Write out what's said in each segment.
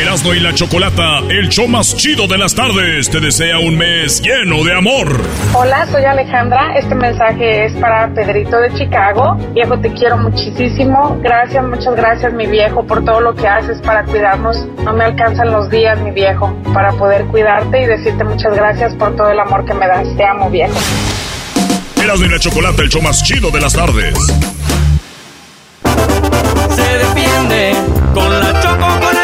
Erasmo y la Chocolata, el show más chido de las tardes, te desea un mes lleno de amor. Hola, soy Alejandra. Este mensaje es para Pedrito de Chicago. Viejo, te quiero muchísimo. Gracias, muchas gracias, mi viejo, por todo lo que haces para cuidarnos. No me alcanzan los días, mi viejo, para poder cuidarte y decirte muchas gracias por todo el amor que me das. Te amo, viejo. Erasmo y la Chocolata, el show más chido de las tardes. Se defiende con la choco,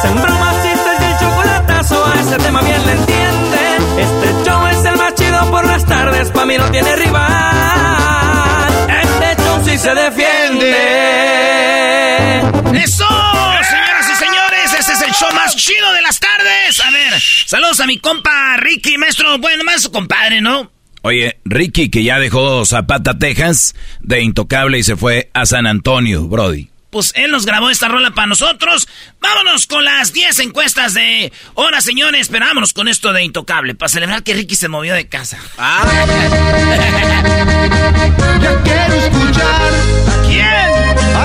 Hacen bromas, chistes y el chocolatazo, a ese tema bien le entienden. Este show es el más chido por las tardes, pa' mí no tiene rival. Este show sí se defiende. ¡Eso! Señoras y señores, este es el show más chido de las tardes. A ver, saludos a mi compa Ricky, maestro. Bueno, más su compadre, ¿no? Oye, Ricky, que ya dejó Zapata, Texas, de Intocable y se fue a San Antonio, Brody. Pues él nos grabó esta rola para nosotros. Vámonos con las 10 encuestas de hora, señores. Pero vámonos con esto de Intocable, para celebrar que Ricky se movió de casa. Ah. Ya quiero escuchar ¿A quién? a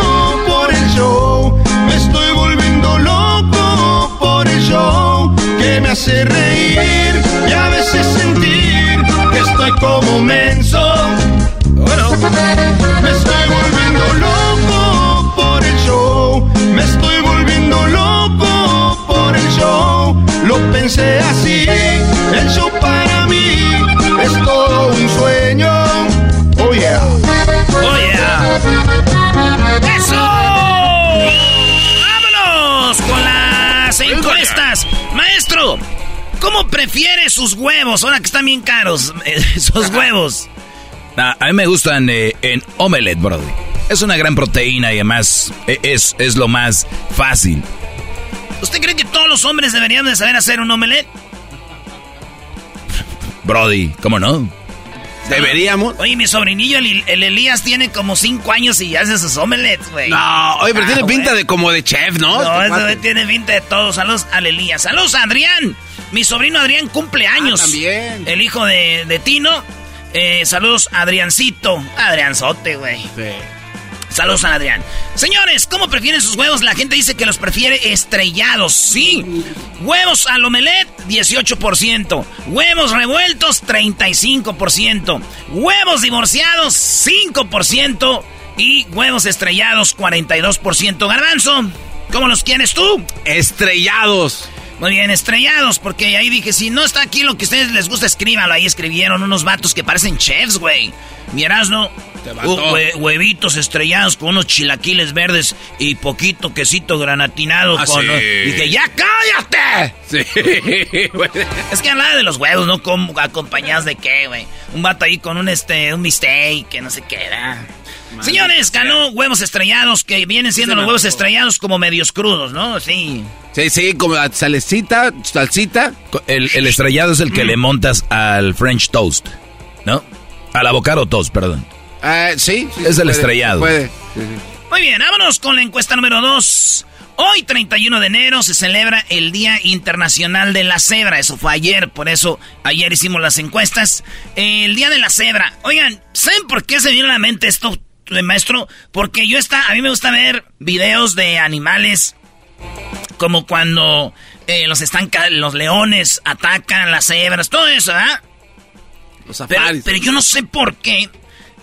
que me hace reír y a veces sentir que estoy como menso. Bueno, me estoy prefiere sus huevos? Ahora que están bien caros, eh, esos huevos. Ah, a mí me gustan eh, en omelette, Brody. Es una gran proteína y además eh, es, es lo más fácil. ¿Usted cree que todos los hombres deberían de saber hacer un omelette? Brody, ¿cómo no? Deberíamos. Oye, mi sobrinillo, el, el Elías, tiene como 5 años y hace sus omelettes, güey. No, oye, pero Ah, tiene pinta de como de chef, ¿no? No, Este tiene pinta de todo. Saludos al Elías. Saludos a Adrián. Mi sobrino Adrián cumple años. Ah, también. El hijo de, de Tino. Eh, saludos Adriancito. Adrianzote, güey. Sí. Saludos a Adrián. Señores, ¿cómo prefieren sus huevos? La gente dice que los prefiere estrellados. Sí. Huevos al omelette, 18%. Huevos revueltos, 35%. Huevos divorciados, 5%. Y huevos estrellados, 42%. Garbanzo, ¿cómo los quieres tú? Estrellados. Muy bien, estrellados, porque ahí dije, si no está aquí lo que a ustedes les gusta, escríbanlo. Ahí escribieron unos vatos que parecen chefs, güey. Mi Erasmo Uh, hue- huevitos estrellados con unos chilaquiles verdes y poquito quesito granatinado. Ah, con, sí. Dije, ¡ya cállate! Sí. Es que hablaba de los huevos, ¿no? ¿Cómo, ¿Acompañados de qué, güey? Un vato ahí con un, este, un mistake, que no sé qué Señores, ganó huevos estrellados, que vienen siendo los huevos estrellados como medios crudos, ¿no? Sí. Sí, sí, como salecita, salsita. El, el estrellado es el que le montas al French toast, ¿no? Al avocado toast, perdón. Ah, sí, sí, Es el puede, estrellado. puede. Sí, sí. Muy bien, vámonos con la encuesta número 2. Hoy, 31 de enero, se celebra el Día Internacional de la Cebra. Eso fue ayer, por eso ayer hicimos las encuestas. El Día de la Cebra. Oigan, ¿saben por qué se vino a la mente esto, maestro? Porque yo está, a mí me gusta ver videos de animales como cuando eh, los estanca, los leones atacan las cebras, todo eso, ¿verdad? Los Pero, pero yo no sé por qué.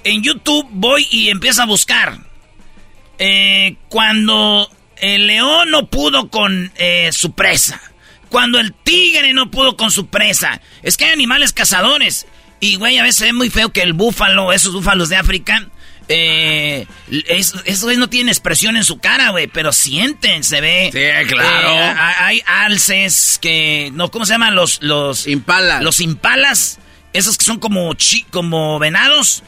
En YouTube voy y empiezo a buscar. Eh, cuando el león no pudo con eh, su presa. Cuando el tigre no pudo con su presa. Es que hay animales cazadores. Y, güey, a veces es muy feo que el búfalo, esos búfalos de África, eh, es- esos güeyes no tienen expresión en su cara, güey, pero sienten, se ve. Sí, claro. Eh, hay alces que, no, ¿cómo se llaman? Los, los, Impalas. los impalas, esos que son como chi, como venados.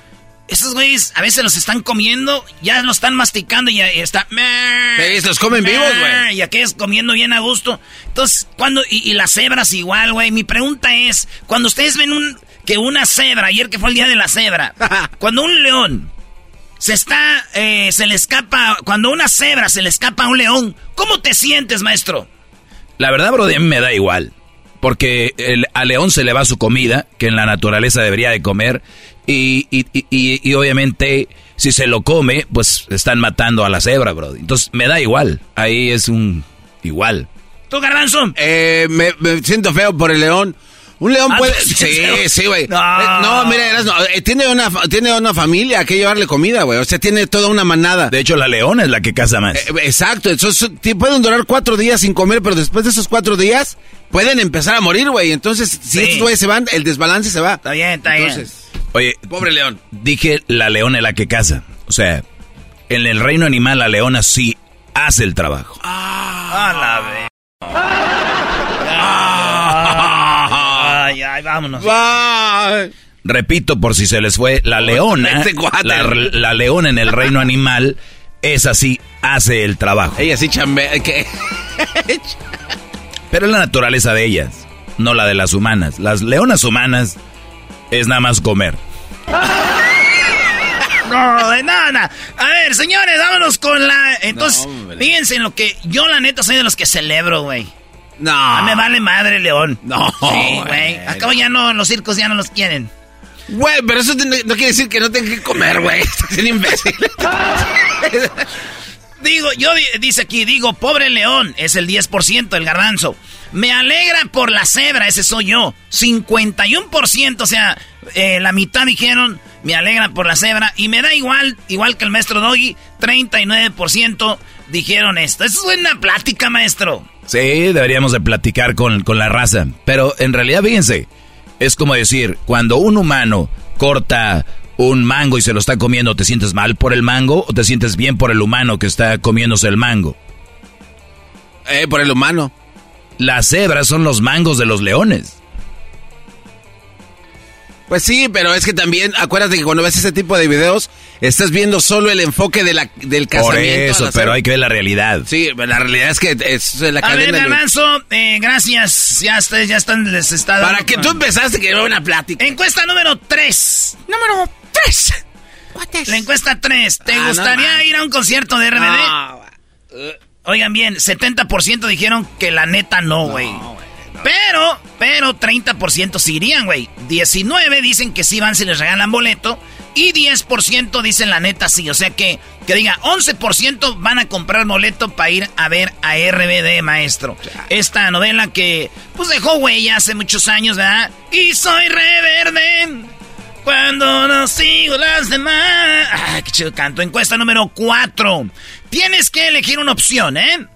Esos güeyes a veces los están comiendo, ya los están masticando y ya está. Sí, los comen vivos, güey. Y aquellos comiendo bien a gusto. Entonces, cuando. Y, y las cebras igual, güey. Mi pregunta es: cuando ustedes ven un. Que una cebra, ayer que fue el día de la cebra, cuando un león se está. eh, se le escapa. Cuando una cebra se le escapa a un león, ¿cómo te sientes, maestro? La verdad, bro, a mí me da igual. Porque el, al león se le va su comida, que en la naturaleza debería de comer. Y, y, y- y- y obviamente, si se lo come, pues están matando a la cebra, bro. Entonces, me da igual. Ahí es un igual. ¿Tú, Garbanzo? Eh, me, me siento feo por el león. Un león Ah, puede... ¿tú Sí, sí, güey. No. Eh, No, mira, eh, tiene, una, tiene una familia que llevarle comida, güey. O sea, tiene toda una manada. De hecho, la leona es la que caza más. Eh, exacto, entonces pueden durar cuatro días sin comer, pero después de esos cuatro días pueden empezar a morir, güey. Entonces, si Sí. estos güeyes se van, el desbalance se va. Está bien, está bien. Entonces, Oye, pobre león. dije la leona es la que caza. O sea, en el reino animal la leona sí hace el trabajo. A la ve- Ay, vámonos. Bye. Repito, por si se les fue, la leona, Este la, la leona en el reino animal, es así, hace el trabajo. Ella sí chambea. ¿qué? Pero es la naturaleza de ellas, no la de las humanas. Las leonas humanas es nada más comer. No, de nada. A ver, señores, vámonos con la. Entonces, No, fíjense en lo que. Yo, la neta, soy de los que celebro, güey. No. A mí me vale madre, León. No, Sí, güey. Acabo ya no, los circos ya no los quieren. Güey, pero eso no, no quiere decir que no tenga que comer, güey. Estás bien imbécil. Digo, yo di- dice aquí, digo, pobre león, es el 10%, el garbanzo. Me alegra por la cebra, ese soy yo. 51%, o sea, eh, la mitad dijeron, me alegra por la cebra. Y me da igual, igual que el maestro Doggy, 39% dijeron esto. Eso es buena plática, maestro. Sí, deberíamos de platicar con, con la raza. Pero en realidad, fíjense, es como decir, cuando un humano corta un mango y se lo está comiendo, ¿te sientes mal por el mango o te sientes bien por el humano que está comiéndose el mango? eh, por el humano. Las cebras son los mangos de los leones. Pues sí, pero es que también, acuérdate que cuando ves ese tipo de videos, estás viendo solo el enfoque de la, del Por casamiento. a eso, pero hay que ver la realidad. Sí, la realidad es que es la A ver, cadena. de- garbanzo, eh, gracias. Ya ustedes ya están, les está dando- Para que tú empezaste que era una plática. Encuesta número 3. Número 3. La encuesta 3. ¿Te Ah, no gustaría ir a un concierto de RBD? No, Oigan bien, 70% dijeron que la neta no, güey. Pero, pero 30% sí irían, güey. 19 dicen que sí van si les regalan boleto. Y 10% dicen la neta sí. O sea que, que diga, 11% van a comprar boleto para ir a ver a RBD, maestro. Esta novela que, pues dejó huella hace muchos años, ¿verdad? Y soy reverde. Cuando no sigo las demás. Ay, qué chido canto. Encuesta número 4. Tienes que elegir una opción, ¿eh?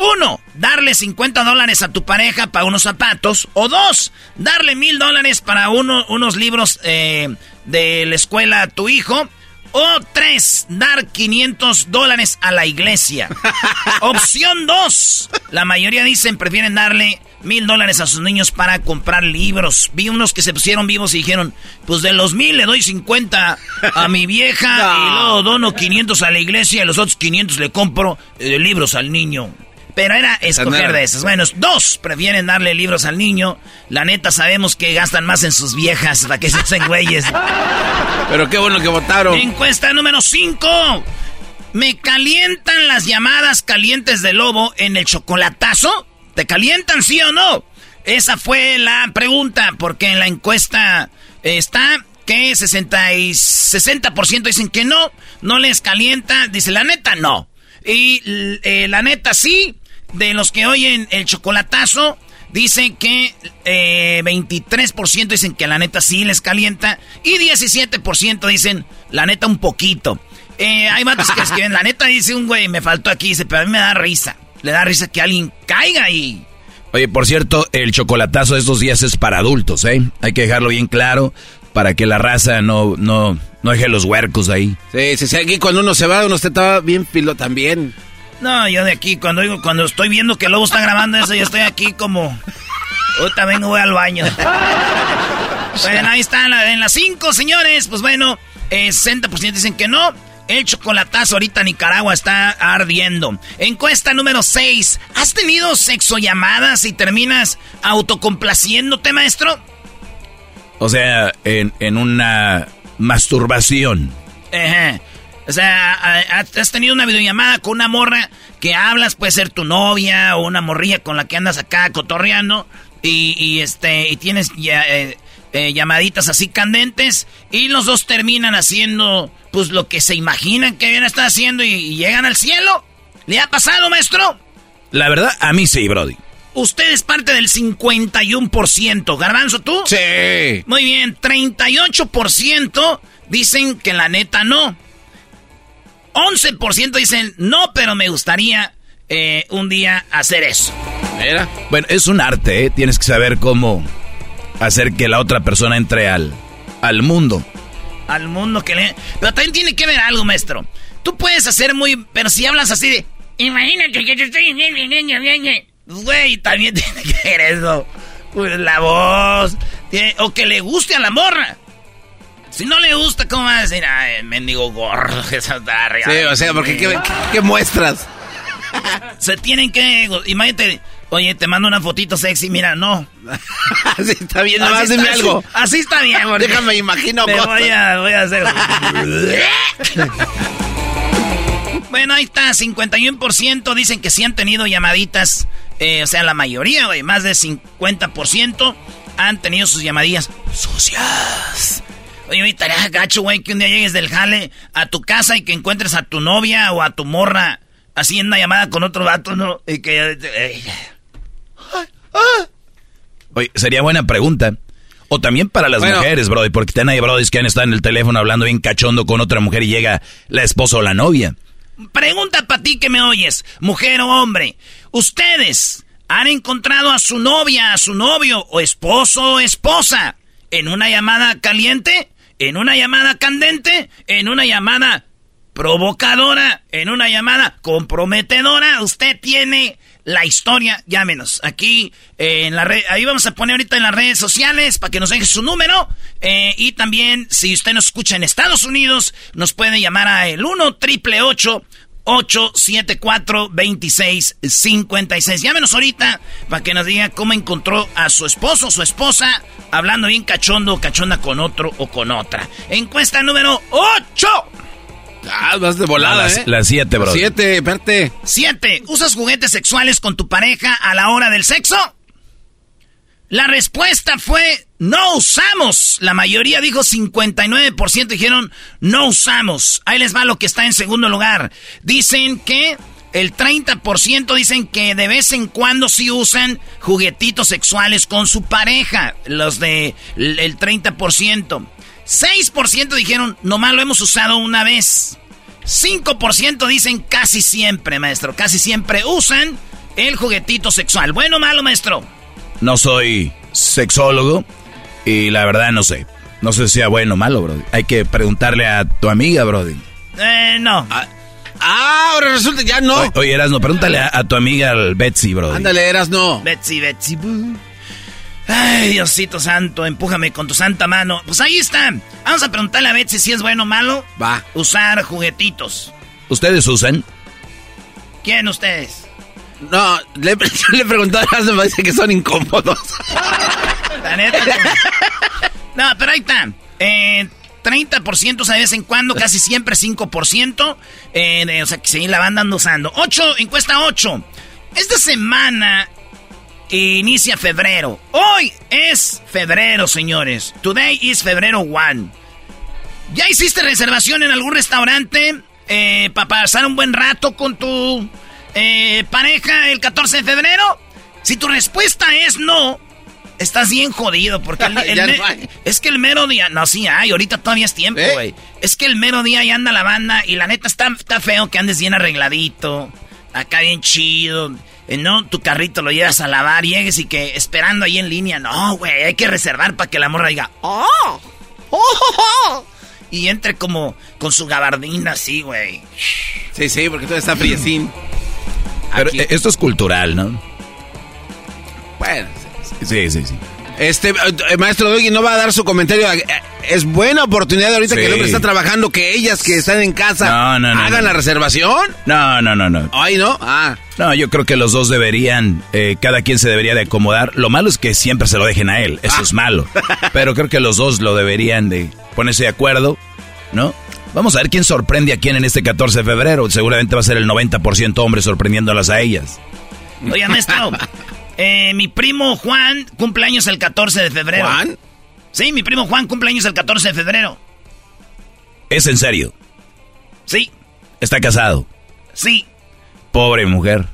Uno, darle 50 dólares a tu pareja para unos zapatos. O dos, darle mil dólares para uno, unos libros eh, de la escuela a tu hijo. O tres, dar 500 dólares a la iglesia. Opción dos, la mayoría dicen prefieren darle mil dólares a sus niños para comprar libros. Vi unos que se pusieron vivos y dijeron, pues de los mil le doy 50 a mi vieja y luego dono 500 a la iglesia y los otros 500 le compro eh, libros al niño. Pero era escoger de esos. Bueno, dos prefieren darle libros al niño. La neta sabemos que gastan más en sus viejas para que se hacen güeyes. Pero qué bueno que votaron. Encuesta número 5. ¿Me calientan las llamadas calientes de lobo en el chocolatazo? ¿Te calientan, sí o no? Esa fue la pregunta, porque en la encuesta está que 60, y 60% dicen que no, no les calienta. Dice, la neta, no. Y eh, la neta, sí. De los que oyen el chocolatazo, dicen que 23% eh, dicen que la neta sí les calienta. Y 17% dicen, la neta, un poquito. Eh, hay matos que escriben, la neta, dice un güey, me faltó aquí, dice, pero a mí me da risa. Le da risa que alguien caiga ahí. Oye, por cierto, el chocolatazo de estos días es para adultos, ¿eh? Hay que dejarlo bien claro para que la raza no, no, no deje los huercos ahí. Sí, sí, sí, aquí cuando uno se va, uno estaba bien filo también. No, yo de aquí, cuando digo, cuando estoy viendo que el lobo está grabando eso, yo estoy aquí como. Ahorita vengo, voy al baño. bueno, ahí está, en las 5, señores. Pues bueno, 60% eh, dicen que no. El chocolatazo ahorita Nicaragua está ardiendo. Encuesta número 6. ¿Has tenido sexo llamadas y terminas autocomplaciéndote, maestro? O sea, en, en una masturbación. Ajá. O sea, has tenido una videollamada con una morra que hablas, puede ser tu novia o una morrilla con la que andas acá cotorreando y, este y tienes ya, eh, eh, llamaditas así candentes y los dos terminan haciendo pues lo que se imaginan que bien está haciendo y, llegan al cielo. ¿Le ha pasado, maestro? La verdad, a mí sí, Brody. Usted es parte del 51%. ¿Garbanzo, tú? Sí. Muy bien, 38% dicen que la neta no. 11% dicen no, pero me gustaría eh, un día hacer eso. Mira. Bueno, es un arte, ¿eh? Tienes que saber cómo hacer que la otra persona entre al, al mundo al mundo que le... Pero también tiene que ver algo, maestro. Tú puedes hacer muy... Pero si hablas así de... Imagínate que yo estoy... Güey, también tiene que ver eso. Pues la voz. O que le guste a la morra. Si no le gusta, ¿cómo va a decir? Ay, mendigo gordo, esa está Sí, o sea, porque ¿qué, qué muestras? Se tienen que... Imagínate... Oye, te mando una fotito sexy, mira, no. así está bien, nomás dime algo. Así está bien, Déjame imagino cosas. Voy a, voy a hacer. bueno, ahí está, 51% dicen que sí han tenido llamaditas. Eh, o sea, la mayoría, güey, más de 50% han tenido sus llamadillas sucias. Oye, ahorita gacho, güey, que un día llegues del jale a tu casa y que encuentres a tu novia o a tu morra así en una llamada con otro vato, ¿no? Y que... Eh, Oye, sería buena pregunta. O también para las mujeres, Brody, porque están ahí Brody que han estado en el teléfono hablando bien cachondo con otra mujer y llega la esposa o la novia. Pregunta para ti que me oyes, mujer o hombre. ¿Ustedes han encontrado a su novia, a su novio o esposo o esposa en una llamada caliente, en una llamada candente, en una llamada provocadora, en una llamada comprometedora? Usted tiene la historia, llámenos. Aquí eh, en la red, ahí vamos a poner ahorita en las redes sociales para que nos deje su número. Eh, y también, si usted nos escucha en Estados Unidos, nos puede llamar a el 1 triple 874 2656 Llámenos ahorita para que nos diga cómo encontró a su esposo o su esposa hablando bien cachondo o cachonda con otro o con otra. Encuesta número 8. Ah, vas de volada, ¿eh? La siete, bro. Siete, espérate. Siete. ¿Usas juguetes sexuales con tu pareja a la hora del sexo? La respuesta fue no usamos. La mayoría dijo 59% dijeron no usamos. Ahí les va lo que está en segundo lugar. Dicen que el 30% dicen que de vez en cuando sí usan juguetitos sexuales con su pareja. Los de el 30%. 6% dijeron, nomás lo hemos usado una vez. 5% dicen casi siempre, maestro. Casi siempre usan el juguetito sexual. ¿Bueno malo, maestro? No soy sexólogo y la verdad no sé. No sé si sea bueno o malo, Brody. Hay que preguntarle a tu amiga, Brody. Eh, no. Ah, ah ahora resulta ya no. Oye, oye Erasno, pregúntale a, tu amiga Betsy, Brody. Ándale, Erasno. Betsy, Betsy. Ay, Diosito santo, empújame con tu santa mano. Pues ahí está. Vamos a preguntarle a Betsy si es bueno o malo. Va. Usar juguetitos. ¿Ustedes usan? ¿Quién ustedes? No, le, le pregunté a Erasno, me dice que son incómodos. La neta. No, pero ahí está. Eh, 30% de vez en cuando, casi siempre 5%. Eh, o sea, que sí, la van dando usando. 8, encuesta 8. Esta semana inicia febrero. Hoy es febrero, señores. Today is febrero 1. ¿Ya hiciste reservación en algún restaurante eh, para pasar un buen rato con tu eh, pareja el 14 de febrero? Si tu respuesta es no, Estás bien jodido porque es que el mero día, no, sí hay, ahorita todavía es tiempo, ¿Eh? güey. Es que el mero día ya anda la banda y la neta está, está feo que andes bien arregladito, acá bien chido. Eh, no, tu carrito lo llevas a lavar, llegues y que esperando ahí en línea. No, güey, hay que reservar para que la morra diga, ¡Oh! ¡Oh! Y entre como con su gabardina así, güey. Sí, sí, porque todo está friecín. Pero esto es cultural, ¿no? Bueno, Sí, sí, sí. Este, eh, maestro Doggy no va a dar su comentario. Eh, es buena oportunidad ahorita que el hombre está trabajando que ellas que están en casa hagan la reservación. No, no, no, no. Ay, no. Ah. No, yo creo que los dos deberían, eh, cada quien se debería de acomodar. Lo malo es que siempre se lo dejen a él. Eso es malo. Pero creo que los dos lo deberían de ponerse de acuerdo, ¿no? Vamos a ver quién sorprende a quién en este 14 de febrero. Seguramente va a ser el 90% hombre sorprendiéndolas a ellas. Oye, maestro, Eh, mi primo Juan cumple años el 14 de febrero. ¿Juan? Sí, mi primo Juan cumple años el 14 de febrero. ¿Es en serio? Sí. ¿Está casado? Sí. Pobre mujer.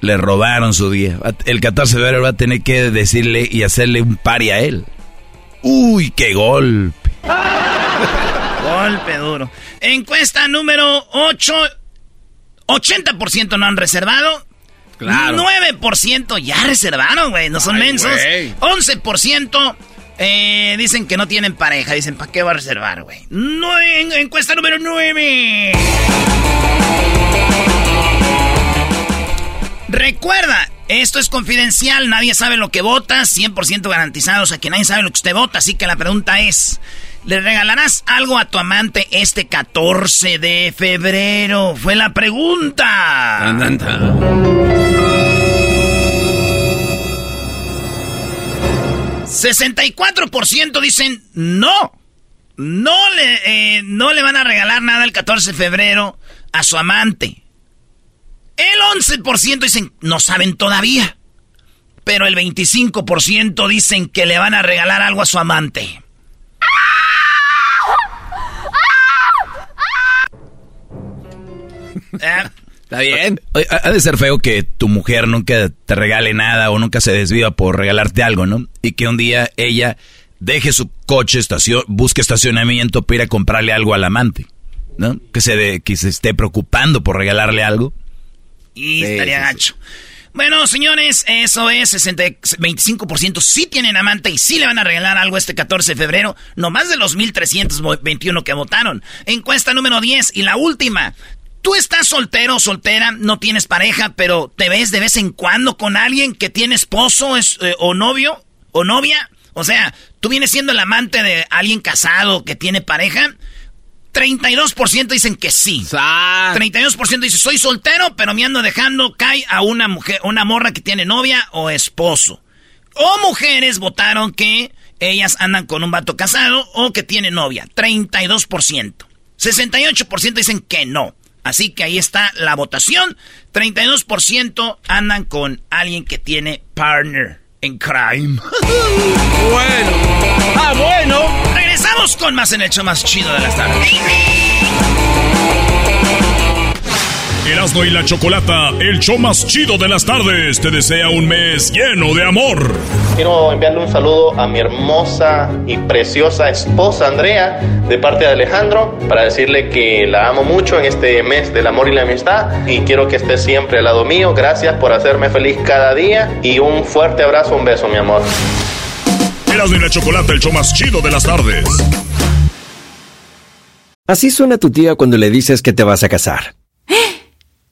Le robaron su día. El 14 de febrero va a tener que decirle y hacerle un pari a él. Uy, qué golpe. golpe duro. Encuesta número 8. 80% no han reservado. Claro. 9% ya reservaron, güey. No son mensos. 11% eh, dicen que no tienen pareja. Dicen, ¿para qué va a reservar, güey? No, en, encuesta número 9. Recuerda, esto es confidencial, nadie sabe lo que vota, 100% garantizado, o sea que nadie sabe lo que usted vota, así que la pregunta es, ¿le regalarás algo a tu amante este 14 de febrero? Fue la pregunta. 64% dicen no. No le, eh, no le van a regalar nada el 14 de febrero a su amante. El 11% dicen no saben todavía. Pero el 25% dicen que le van a regalar algo a su amante. Está bien. Ha de ser feo que tu mujer nunca te regale nada o nunca se desviva por regalarte algo, ¿no? Y que un día ella deje su coche, estación, busque estacionamiento para ir a comprarle algo al amante, ¿no? Que se, de, que se esté preocupando por regalarle algo. Y estaría gacho. Bueno, señores, eso es 60, 25% sí tienen amante y sí le van a regalar algo este 14 de febrero, no más de los 1.321 que votaron. Encuesta número 10 y la última. Tú estás soltero o soltera, no tienes pareja, pero te ves de vez en cuando con alguien que tiene esposo es, eh, o novio o novia. O sea, tú vienes siendo el amante de alguien casado que tiene pareja. 32% dicen que sí. 32% dicen soy soltero, pero me ando dejando cae a una mujer, una morra que tiene novia o esposo. O mujeres votaron que ellas andan con un vato casado o que tiene novia. 32%. 68% dicen que no. Así que ahí está la votación. 32% andan con alguien que tiene partner en crime. bueno. Ah, bueno. Regresamos con más en el show más chido de las tardes. Erasmo y la Chocolata, el show más chido de las tardes, te desea un mes lleno de amor. Quiero enviarle un saludo a mi hermosa y preciosa esposa Andrea, de parte de Alejandro, para decirle que la amo mucho en este mes del amor y la amistad y quiero que esté siempre al lado mío. Gracias por hacerme feliz cada día y un fuerte abrazo, un beso, mi amor. Erasmo y la Chocolata, el show más chido de las tardes. Así suena tu tía cuando le dices que te vas a casar.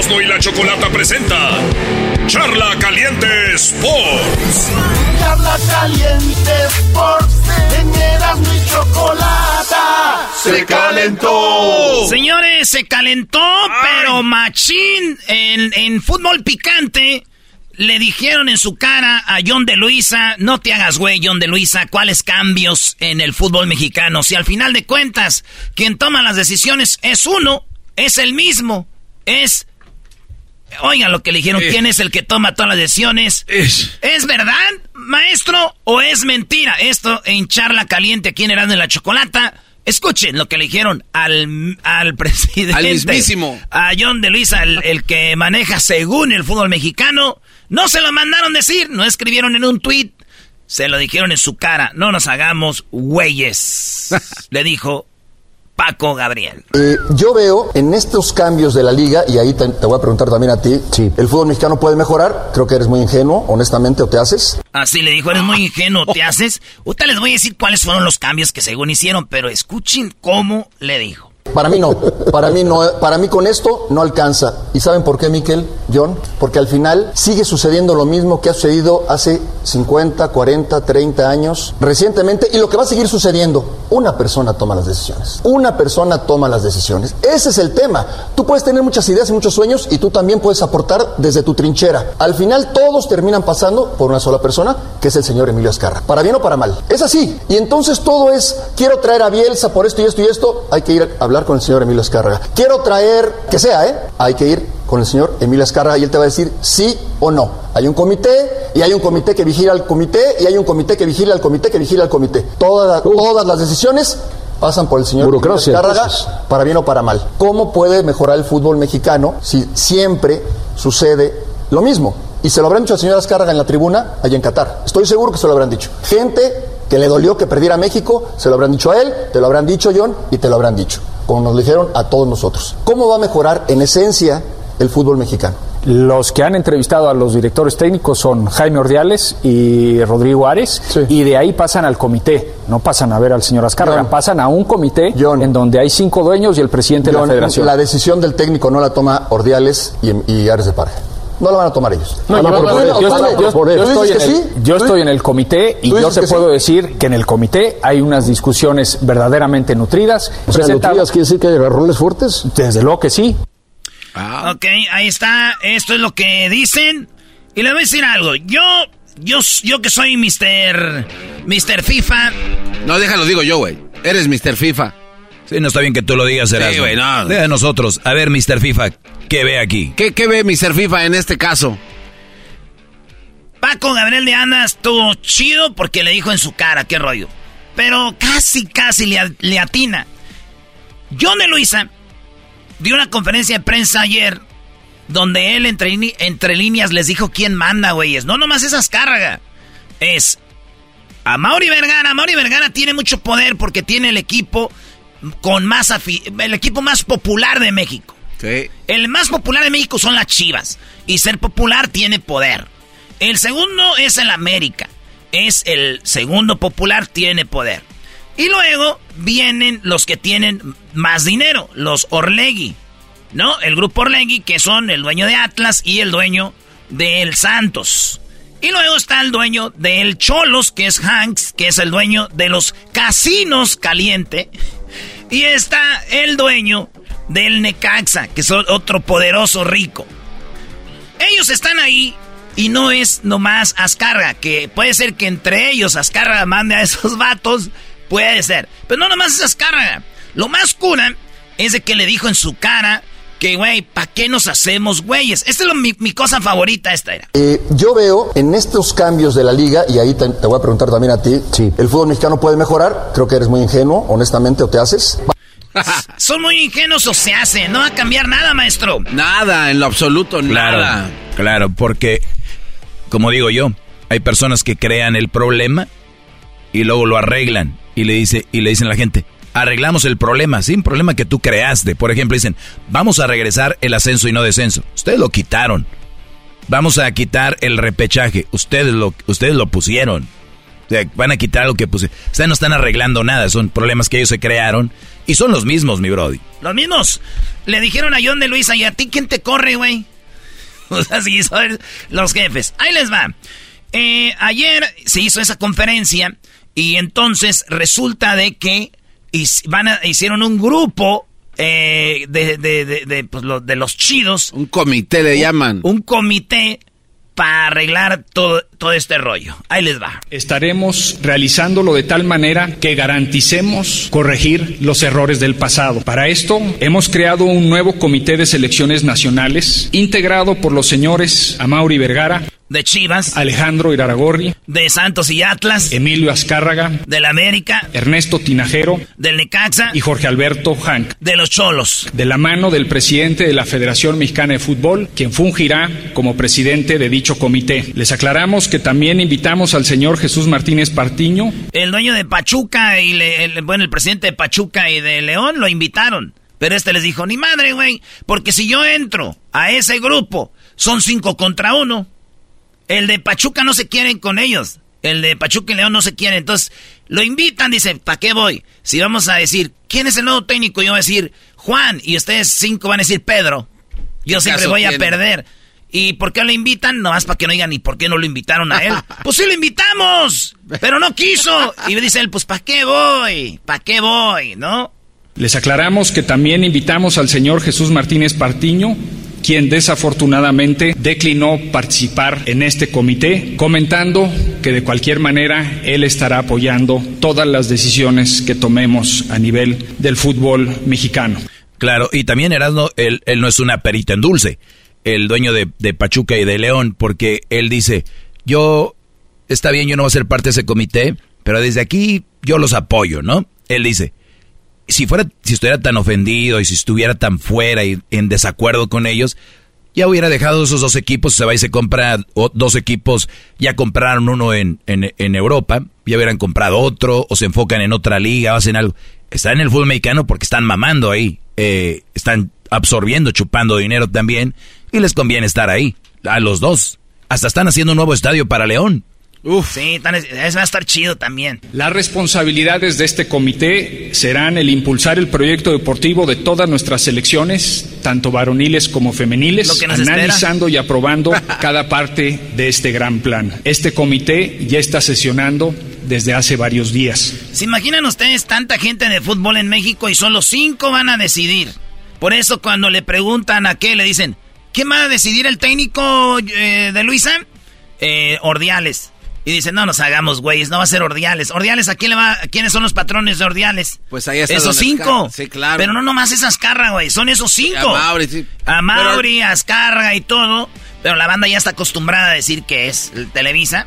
Erasmo y la Chocolata presenta Charla Caliente Sports. Charla Caliente Sports. En Erasmo y Chocolata se calentó. Señores, se calentó, pero machín en, en fútbol picante. Le dijeron en su cara a John de Luisa, no te hagas güey, John de Luisa, cuáles cambios en el fútbol mexicano. Si al final de cuentas, quien toma las decisiones es uno, es el mismo, es Oigan lo que le dijeron, ¿quién es el que toma todas las decisiones? ¿Es verdad, maestro, o es mentira? Esto en charla caliente aquí en Erasmo de la Chocolata. Escuchen lo que le dijeron al, al presidente. Al mismísimo. A John de Luisa, el, el, que maneja según el fútbol mexicano. No se lo mandaron decir, no escribieron en un tuit. Se lo dijeron en su cara. No nos hagamos güeyes. le dijo Paco Gabriel. Eh, yo veo en estos cambios de la liga, y ahí te, te voy a preguntar también a ti, ¿el fútbol mexicano puede mejorar? Creo que eres muy ingenuo, honestamente, o te haces. Así le dijo, eres muy ingenuo, te haces. Ahorita les voy a decir cuáles fueron los cambios que según hicieron, pero escuchen cómo le dijo. Para mí no, para mí no, para mí con esto no alcanza. ¿Y saben por qué, Miquel, John? Porque al final sigue sucediendo lo mismo que ha sucedido hace 50, 40, 30 años, recientemente, y lo que va a seguir sucediendo, una persona toma las decisiones. Una persona toma las decisiones. Ese es el tema. Tú puedes tener muchas ideas y muchos sueños y tú también puedes aportar desde tu trinchera. Al final todos terminan pasando por una sola persona, que es el señor Emilio Azcarra. Para bien o para mal. Es así. Y entonces todo es, quiero traer a Bielsa por esto y esto y esto, hay que ir a hablar con el señor Emilio Azcárraga. Quiero traer, que sea, ¿eh? Hay que ir con el señor Emilio Azcárraga y él te va a decir sí o no. Hay un comité y hay un comité que vigila al comité y hay un comité que vigila al comité que vigila al comité. Toda, todas las decisiones pasan por el señor Azcárraga para bien o para mal. ¿Cómo puede mejorar el fútbol mexicano si siempre sucede lo mismo? Y se lo habrán dicho al señor Azcárraga en la tribuna allá en Qatar. Estoy seguro que se lo habrán dicho. Gente que le dolió que perdiera México, se lo habrán dicho a él, te lo habrán dicho John y te lo habrán dicho, como nos dijeron a todos nosotros. ¿Cómo va a mejorar en esencia el fútbol mexicano? Los que han entrevistado a los directores técnicos son Jaime Ordiales y Rodrigo Ares, sí. y de ahí pasan al comité, no pasan a ver al señor Azcárraga, pasan a un comité John, en donde hay cinco dueños y el presidente John, de la federación. La decisión del técnico no la toma Ordiales y, y Ares de Parga no la van a tomar ellos. No, no, yo, estoy, yo, estoy en el, sí? yo estoy en el comité y yo te puedo sí? decir que en el comité hay unas discusiones verdaderamente nutridas. O sea, ¿nutridas quiere decir que hay agarrones fuertes? Desde luego que sí. Ah. Ok, ahí está. Esto es lo que dicen. Y les voy a decir algo. Yo, yo, yo que soy Mr. Mr. FIFA. No, déjalo, digo yo, güey. Eres Mr. FIFA. Sí, no está bien que tú lo digas, Erasmo. Sí, güey, no. De nosotros. A ver, Mr. FIFA, ¿qué ve aquí? ¿Qué, ¿Qué ve Mr. FIFA en este caso? Paco Gabriel de Anda estuvo chido porque le dijo en su cara, qué rollo. Pero casi, casi le, atina. John de Luisa dio una conferencia de prensa ayer donde él entre, entre líneas les dijo quién manda, güeyes. No nomás esas cargas. Es a Mauri Vergara. Mauri Vergara tiene mucho poder porque tiene el equipo con más el equipo más popular de México. El más popular de México son las Chivas. Y ser popular tiene poder. El segundo es el América. Es el segundo popular, tiene poder. Y luego vienen los que tienen más dinero, los Orlegui. ¿No? El grupo Orlegui, que son el dueño de Atlas y el dueño del Santos. Y luego está el dueño del Cholos, que es Hanks, que es el dueño de los casinos caliente. Y está el dueño del Necaxa, que es otro poderoso rico. Ellos están ahí y no es nomás Ascarga, que puede ser que entre ellos Ascarga mande a esos vatos, puede ser. Pero no nomás es Ascarga. Lo más cura es de que le dijo en su cara que, güey, ¿para qué nos hacemos güeyes? Esta es mi, cosa favorita, esta era. Eh, yo veo en estos cambios de la liga, y ahí te, voy a preguntar también a ti, sí. ¿el fútbol mexicano puede mejorar? Creo que eres muy ingenuo, honestamente, o te haces. Son muy ingenuos o se hace, no va a cambiar nada, maestro. Nada, en lo absoluto, nada. Claro, porque como digo yo, hay personas que crean el problema y luego lo arreglan y le dice y le dicen a la gente, arreglamos el problema, sí, un problema que tú creaste. Por ejemplo, dicen, vamos a regresar el ascenso y no descenso. Ustedes lo quitaron. Vamos a quitar el repechaje. Ustedes lo, ustedes lo pusieron. van a quitar lo que pusieron. Ustedes no están arreglando nada. Son problemas que ellos se crearon. Y son los mismos, mi brody. Los mismos. Le dijeron a John de Luisa, ¿y a ti quién te corre, güey? o sea, sí son los jefes. Ahí les va. Eh, ayer se hizo esa conferencia y entonces resulta de que van hicieron un grupo eh, de, de, pues, de, los chidos. Un comité le llaman. Un comité para arreglar todo, todo este rollo. Ahí les va. Estaremos realizándolo de tal manera que garanticemos corregir los errores del pasado. Para esto, hemos creado un nuevo comité de selecciones nacionales integrado por los señores Amauri Vergara, de Chivas, Alejandro Iraragorri, de Santos y Atlas, Emilio Azcárraga, del América, Ernesto Tinajero, del Necaxa y Jorge Alberto Hank, de los Cholos, de la mano del presidente de la Federación Mexicana de Fútbol, quien fungirá como presidente de dicho comité. Les aclaramos que también invitamos al señor Jesús Martínez Partiño, el dueño de Pachuca y el, bueno, el presidente de Pachuca y de León lo invitaron. Pero este les dijo, ni madre, güey, porque si yo entro a ese grupo, son cinco contra uno. El de Pachuca no se quieren con ellos. El de Pachuca y León no se quieren. Entonces, lo invitan, dice, ¿para qué voy? Si vamos a decir, ¿quién es el nuevo técnico? Yo voy a decir, Juan, y ustedes cinco van a decir, Pedro. Yo siempre voy a perder. ¿Y por qué lo invitan? Nomás para que no digan, ¿y por qué no lo invitaron a él? pues sí lo invitamos, pero no quiso. Y me dice él, pues ¿para qué voy? ¿Para qué voy? ¿No? Les aclaramos que también invitamos al señor Jesús Martínez Partiño, quien desafortunadamente declinó participar en este comité, comentando que de cualquier manera él estará apoyando todas las decisiones que tomemos a nivel del fútbol mexicano. Claro, y también Erasmo, él, él no es una perita en dulce, el dueño de, de Pachuca y de León, porque él dice, yo, está bien, yo no voy a ser parte de ese comité, pero desde aquí yo los apoyo, ¿no? Él dice, si fuera, si estuviera tan ofendido y si estuviera tan fuera y en desacuerdo con ellos, ya hubiera dejado esos dos equipos, se va y se compra dos equipos, ya compraron uno en, en, Europa, ya hubieran comprado otro, o se enfocan en otra liga, o hacen algo. Están en el fútbol mexicano porque están mamando ahí, eh, están absorbiendo, chupando dinero también, y les conviene estar ahí, a los dos. Hasta están haciendo un nuevo estadio para León. Uf. Sí, eso va a estar chido también. Las responsabilidades de este comité serán el impulsar el proyecto deportivo de todas nuestras selecciones, tanto varoniles como femeniles, analizando y aprobando cada parte de este gran plan. Este comité ya está sesionando desde hace varios días. ¿Se imaginan ustedes tanta gente de fútbol en México y solo cinco van a decidir? Por eso cuando le preguntan a qué, le dicen, ¿quién va a decidir el técnico eh, de Luisa? Eh, Ordiales. Y dice, no nos hagamos güeyes, no va a ser Ordiales. Ordiales, ¿a quién le va? ¿Quiénes son los patrones de Ordiales? Pues ahí está. Esos cinco. Sí, claro. Pero no nomás esas cargas, güey, son esos cinco. a Mauri, sí. A Mauri, a Ascarga y todo. Pero la banda ya está acostumbrada a decir que es Televisa.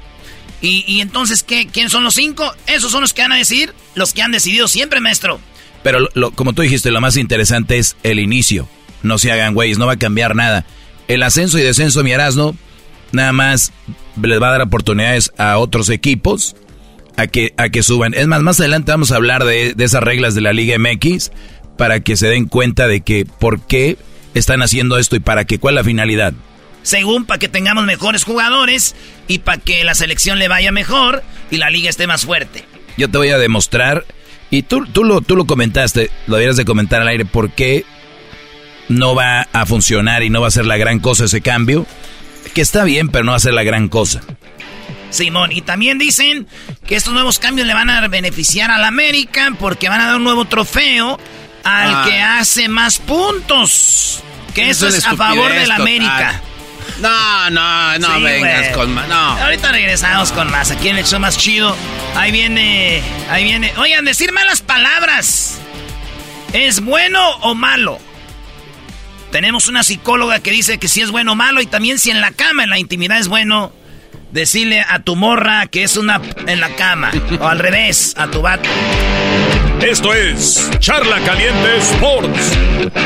Y, entonces, ¿qué? ¿quién son los cinco? Esos son los que van a decir, los que han decidido siempre, maestro. Pero como tú dijiste, lo más interesante es el inicio. No se hagan güeyes, no va a cambiar nada. El ascenso y descenso, mi Erasmo, nada más les va a dar oportunidades a otros equipos a que, a que suban. Es más, más adelante vamos a hablar de, de esas reglas de la Liga MX para que se den cuenta de que por qué están haciendo esto y para qué, cuál es la finalidad según para que tengamos mejores jugadores y para que la selección le vaya mejor y la liga esté más fuerte. Yo te voy a demostrar, y tú, tú, lo, tú lo comentaste, lo deberías de comentar al aire, por qué no va a funcionar y no va a ser la gran cosa ese cambio. Que está bien, pero no va a ser la gran cosa. Simón, y también dicen que estos nuevos cambios le van a beneficiar a la América porque van a dar un nuevo trofeo al ah. que hace más puntos. Que eso, es, a favor de la América. No, no, no vengas con más. No. Ahorita regresamos con más. Aquí en el show más chido. Ahí viene. Ahí viene. Oigan, decir malas palabras. ¿Es bueno o malo? Tenemos una psicóloga que dice que si es bueno o malo. Y también si en la cama, en la intimidad es bueno. Decirle a tu morra que es una en la cama. o al revés, a tu vato. Esto es Charla Caliente Sports.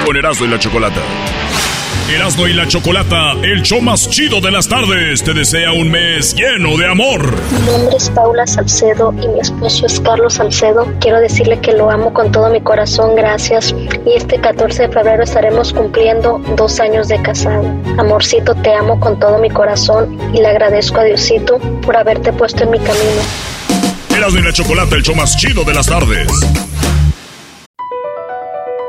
Con Erasmo y la Chocolata. Erasmo y la Chocolata, el show más chido de las tardes, te desea un mes lleno de amor. Mi nombre es Paula Salcedo y mi esposo es Carlos Salcedo. Quiero decirle que lo amo con todo mi corazón, gracias. Y este 14 de febrero estaremos cumpliendo dos años de casado. Amorcito, te amo con todo mi corazón y le agradezco a Diosito por haberte puesto en mi camino. Erasmo y la Chocolata, el show más chido de las tardes.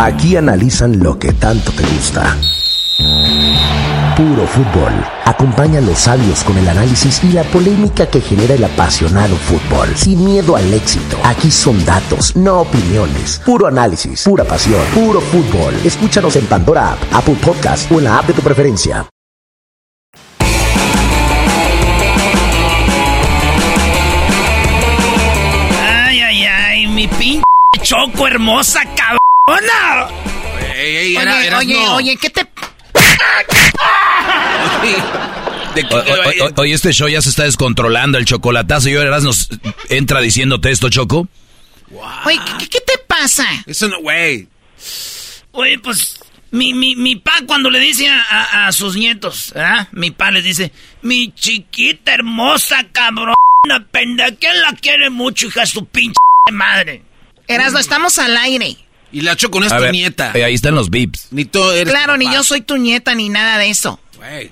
Aquí analizan lo que tanto te gusta. Puro fútbol. Acompaña a los sabios con el análisis y la polémica que genera el apasionado fútbol. Sin miedo al éxito. Aquí son datos, no opiniones. Puro análisis, pura pasión, puro fútbol. Escúchanos en Pandora App, Apple Podcast o en la app de tu preferencia. Ay, ay, ay, mi pinche choco hermosa, cabrón. ¡Hola! oye, oye, oye, ¿qué te...? Oye, este show ya se está descontrolando, el chocolatazo. Y ahora nos entra diciéndote esto, Choco. Oye, ¿qué, te pasa? Eso no, güey. Oye, pues, mi, mi, mi pa cuando le dice a, sus nietos, ¿ah? Mi pa les dice, mi chiquita hermosa cabrona, pendeja, ¿quién la quiere mucho, hija de su pinche madre? Erasmo, estamos al aire. Y la Choco no es tu nieta. ahí están los bips. Ni tú eres Claro, ni yo soy tu nieta, ni nada de eso. Güey,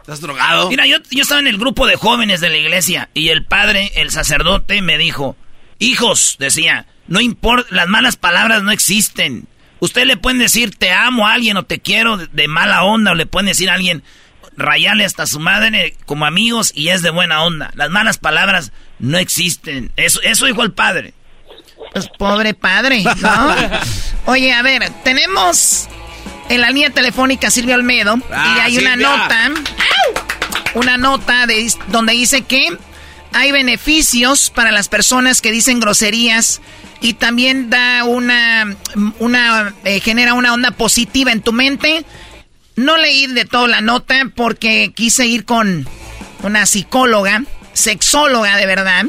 ¿estás drogado? Mira, yo, yo estaba en el grupo de jóvenes de la iglesia y el padre, el sacerdote, me dijo, hijos, decía, no importa, las malas palabras no existen. Usted le pueden decir te amo a alguien o te quiero de, mala onda o le pueden decir a alguien rayale hasta su madre como amigos y es de buena onda. Las malas palabras no existen. Eso, eso dijo el padre. Pues pobre padre, ¿no? Oye, a ver, tenemos en la línea telefónica Silvio Almedo y ah, hay una nota, una nota de, donde dice que hay beneficios para las personas que dicen groserías y también da una, una eh, genera una onda positiva en tu mente. No leí de toda la nota porque quise ir con una psicóloga, sexóloga de verdad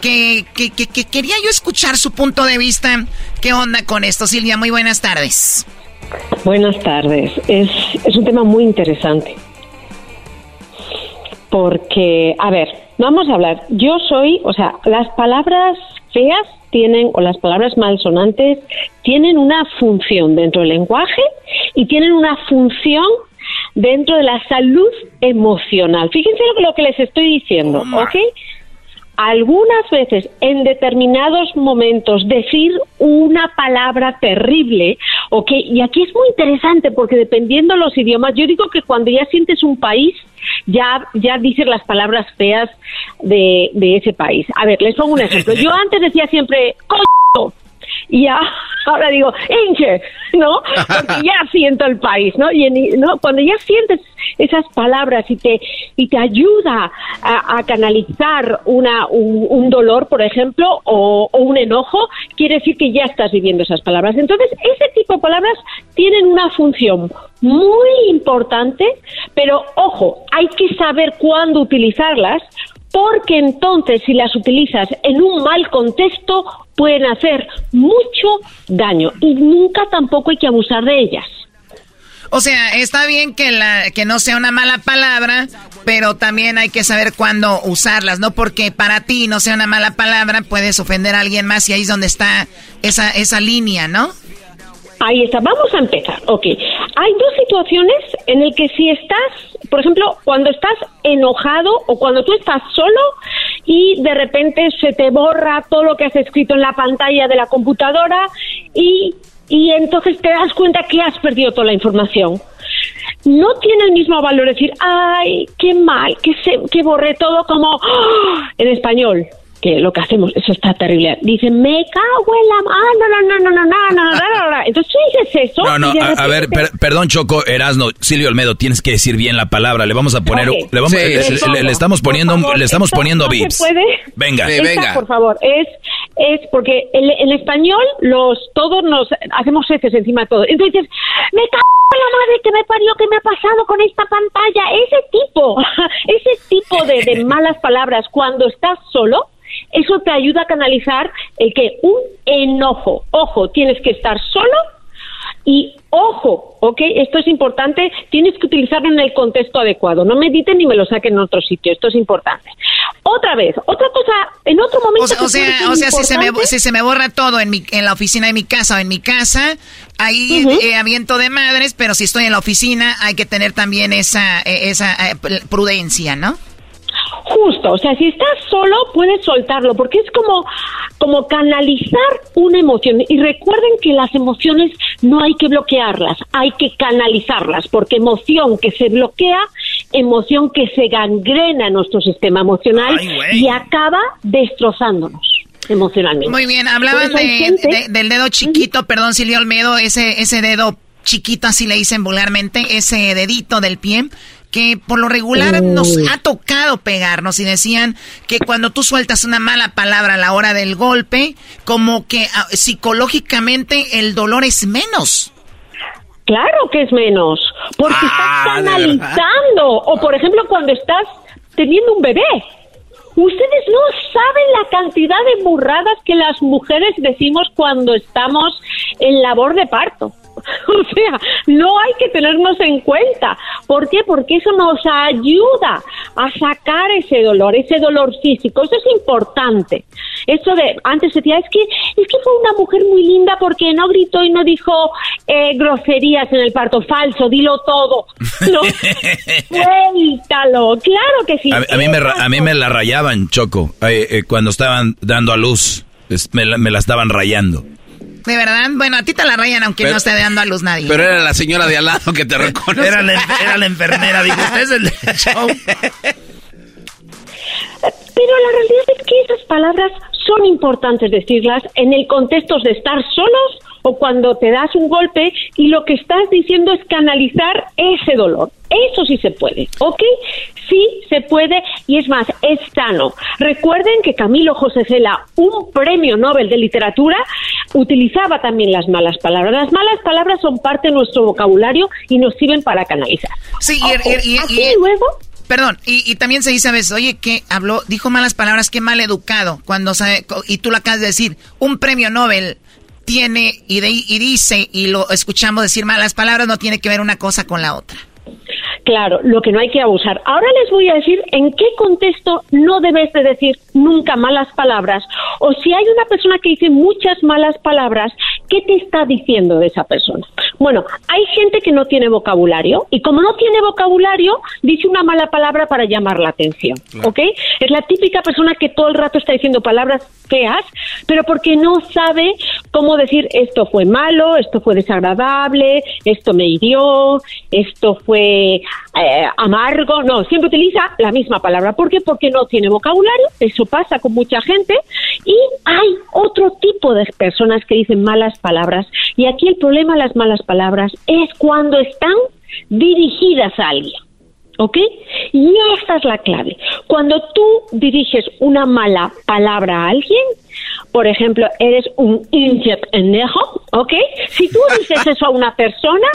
que, quería yo escuchar su punto de vista. ¿Qué onda con esto, Silvia? Muy buenas tardes. Buenas tardes. Es, es un tema muy interesante. Porque, a ver, vamos a hablar. Yo soy, o sea, las palabras feas tienen, o las palabras malsonantes, tienen una función dentro del lenguaje y tienen una función dentro de la salud emocional. Fíjense lo que les estoy diciendo, ¿ok? Algunas veces en determinados momentos decir una palabra terrible, ¿ok? Y aquí es muy interesante porque dependiendo de los idiomas, yo digo que cuando ya sientes un país, ya, ya dices las palabras feas de, de ese país. A ver, les pongo un ejemplo. Yo antes decía siempre, coño, y ya ahora digo, Inge, ¿no? Porque ya siento el país, ¿no? Y ¿no? cuando ya sientes esas palabras y te, y te ayuda a, canalizar una, un, dolor, por ejemplo, o, o, un enojo, quiere decir que ya estás viviendo esas palabras. Entonces, ese tipo de palabras tienen una función muy importante, pero ojo, hay que saber cuándo utilizarlas porque entonces si las utilizas en un mal contexto pueden hacer mucho daño y nunca tampoco hay que abusar de ellas. O sea, está bien que la que no sea una mala palabra, pero también hay que saber cuándo usarlas, no porque para ti no sea una mala palabra puedes ofender a alguien más y ahí es donde está esa esa línea, ¿no? Ahí está, vamos a empezar. Ok, hay dos situaciones en el que si estás, por ejemplo, cuando estás enojado o cuando tú estás solo y de repente se te borra todo lo que has escrito en la pantalla de la computadora y, y entonces te das cuenta que has perdido toda la información. No tiene el mismo valor decir, ay, qué mal, que, se, que borré todo como ¡ah! en español que lo que hacemos, eso está terrible. Dice, me cago en la mano, no, no, no, no, no, no, no, no, Entonces tú dices eso. No, no, a, ver, perdón, Choco, Erasno, Silvio Olmedo, tienes que decir bien la palabra. Le vamos a poner, le, vamos, le, estamos poniendo, le estamos poniendo vips. puede? Venga, venga. Por favor, es, es porque en, español los todos nos hacemos heces encima de todo. Entonces, me cago en la madre que me parió, que me ha pasado con esta pantalla. Ese tipo, ese tipo de, de malas palabras cuando estás solo eso te ayuda a canalizar el que un enojo, ojo, tienes que estar solo y ojo, ¿ok? Esto es importante, tienes que utilizarlo en el contexto adecuado. No mediten ni me lo saquen en otro sitio, esto es importante. Otra vez, otra cosa, en otro momento... O sea, o sea, si, se me, si se me borra todo en, mi, en la oficina de mi casa o en mi casa, ahí eh, aviento de madres, pero si estoy en la oficina hay que tener también esa, eh, esa eh, prudencia, ¿no? Justo, o sea, si estás solo puedes soltarlo porque es como como canalizar una emoción. Y recuerden que las emociones no hay que bloquearlas, hay que canalizarlas porque emoción que se bloquea, emoción que se gangrena nuestro sistema emocional y acaba destrozándonos emocionalmente. Muy bien, hablaban de, del dedo chiquito, perdón Silvio Olmedo, ese ese dedo chiquito así le dicen vulgarmente, ese dedito del pie que por lo regular nos ha tocado pegarnos y decían que cuando tú sueltas una mala palabra a la hora del golpe, como que ah, psicológicamente el dolor es menos. Claro que es menos, porque ah, estás canalizando. O por ejemplo, cuando estás teniendo un bebé. Ustedes no saben la cantidad de burradas que las mujeres decimos cuando estamos en labor de parto. O sea, no hay que tenernos en cuenta. ¿Por qué? Porque eso nos ayuda a sacar ese dolor, ese dolor físico. Eso es importante. Eso de, antes decía, es que, es que fue una mujer muy linda porque no gritó y no dijo eh, groserías en el parto. Falso, dilo todo. No, suéltalo. Claro que sí. A, mí, me, a mí me la rayaban, Choco, eh, eh, cuando estaban dando a luz. Me la, me la estaban rayando. ¿De verdad? Bueno, a ti te la rayan aunque no esté dando a luz nadie. Pero era la señora de al lado que te reconoce. Era la, era la enfermera, dijo, usted es el show. Pero la realidad es que esas palabras son importantes decirlas en el contexto de estar solos o cuando te das un golpe y lo que estás diciendo es canalizar ese dolor. Eso sí se puede, ¿ok? Sí se puede y es más, es sano. Recuerden que Camilo José Cela, un premio Nobel de literatura, utilizaba también las malas palabras. Las malas palabras son parte de nuestro vocabulario y nos sirven para canalizar. Sí, y, y, luego... Perdón, y, también se dice a veces, oye, que habló, dijo malas palabras, qué mal educado, cuando sabe, y tú lo acabas de decir, un premio Nobel tiene y, y dice, y lo escuchamos decir malas palabras, no tiene que ver una cosa con la otra. Claro, lo que no hay que abusar. Ahora les voy a decir en qué contexto no debes de decir nunca malas palabras. O si hay una persona que dice muchas malas palabras, ¿qué te está diciendo de esa persona? Bueno, hay gente que no tiene vocabulario y como no tiene vocabulario, dice una mala palabra para llamar la atención, ¿ok? Es la típica persona que todo el rato está diciendo palabras feas, pero porque no sabe cómo decir esto fue malo, esto fue desagradable, esto me hirió, esto fue eh, amargo, no, siempre utiliza la misma palabra. ¿Por qué? Porque no tiene vocabulario, eso pasa con mucha gente y hay otro tipo de personas que dicen malas palabras y aquí el problema de las malas palabras es cuando están dirigidas a alguien. ¿Ok? Y esta es la clave. Cuando tú diriges una mala palabra a alguien, por ejemplo, eres un pendejo, ¿ok? Si tú dices eso a una persona,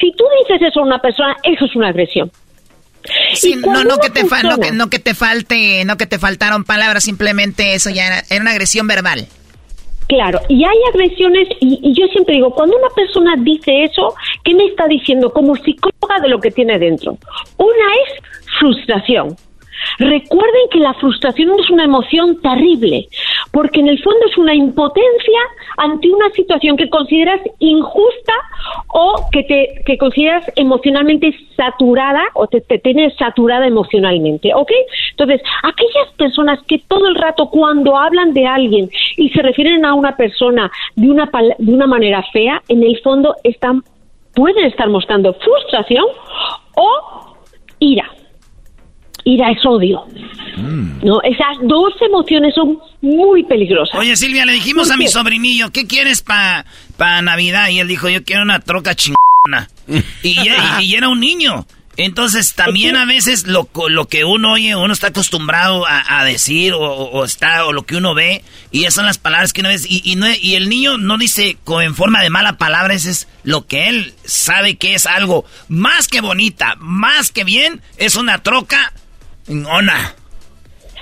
si tú dices eso a una persona, eso es una agresión. Sí, no, no que te no, que, no que te falte, no que te faltaron palabras, simplemente eso ya era una agresión verbal. Claro, y hay agresiones, y, yo siempre digo, cuando una persona dice eso, ¿qué me está diciendo? Como psicóloga de lo que tiene dentro. Una es frustración. Recuerden que la frustración es una emoción terrible, porque en el fondo es una impotencia ante una situación que consideras injusta o que te que consideras emocionalmente saturada o te, te tienes saturada emocionalmente, ¿ok? Entonces, aquellas personas que todo el rato cuando hablan de alguien y se refieren a una persona de una, de una manera fea, en el fondo están pueden estar mostrando frustración o ira ira es odio. Mm. ¿No? Esas dos emociones son muy peligrosas. Oye, Silvia, le dijimos a mi sobrinillo, ¿qué quieres para pa Navidad? Y él dijo, yo quiero una troca chingona. y, y, era un niño. Entonces también a veces lo, lo que uno oye, uno está acostumbrado a, decir o, está o lo que uno ve y esas son las palabras que uno ve y, y, no, y el niño no dice en forma de mala palabra, ese es lo que él sabe que es algo más que bonita, más que bien, es una troca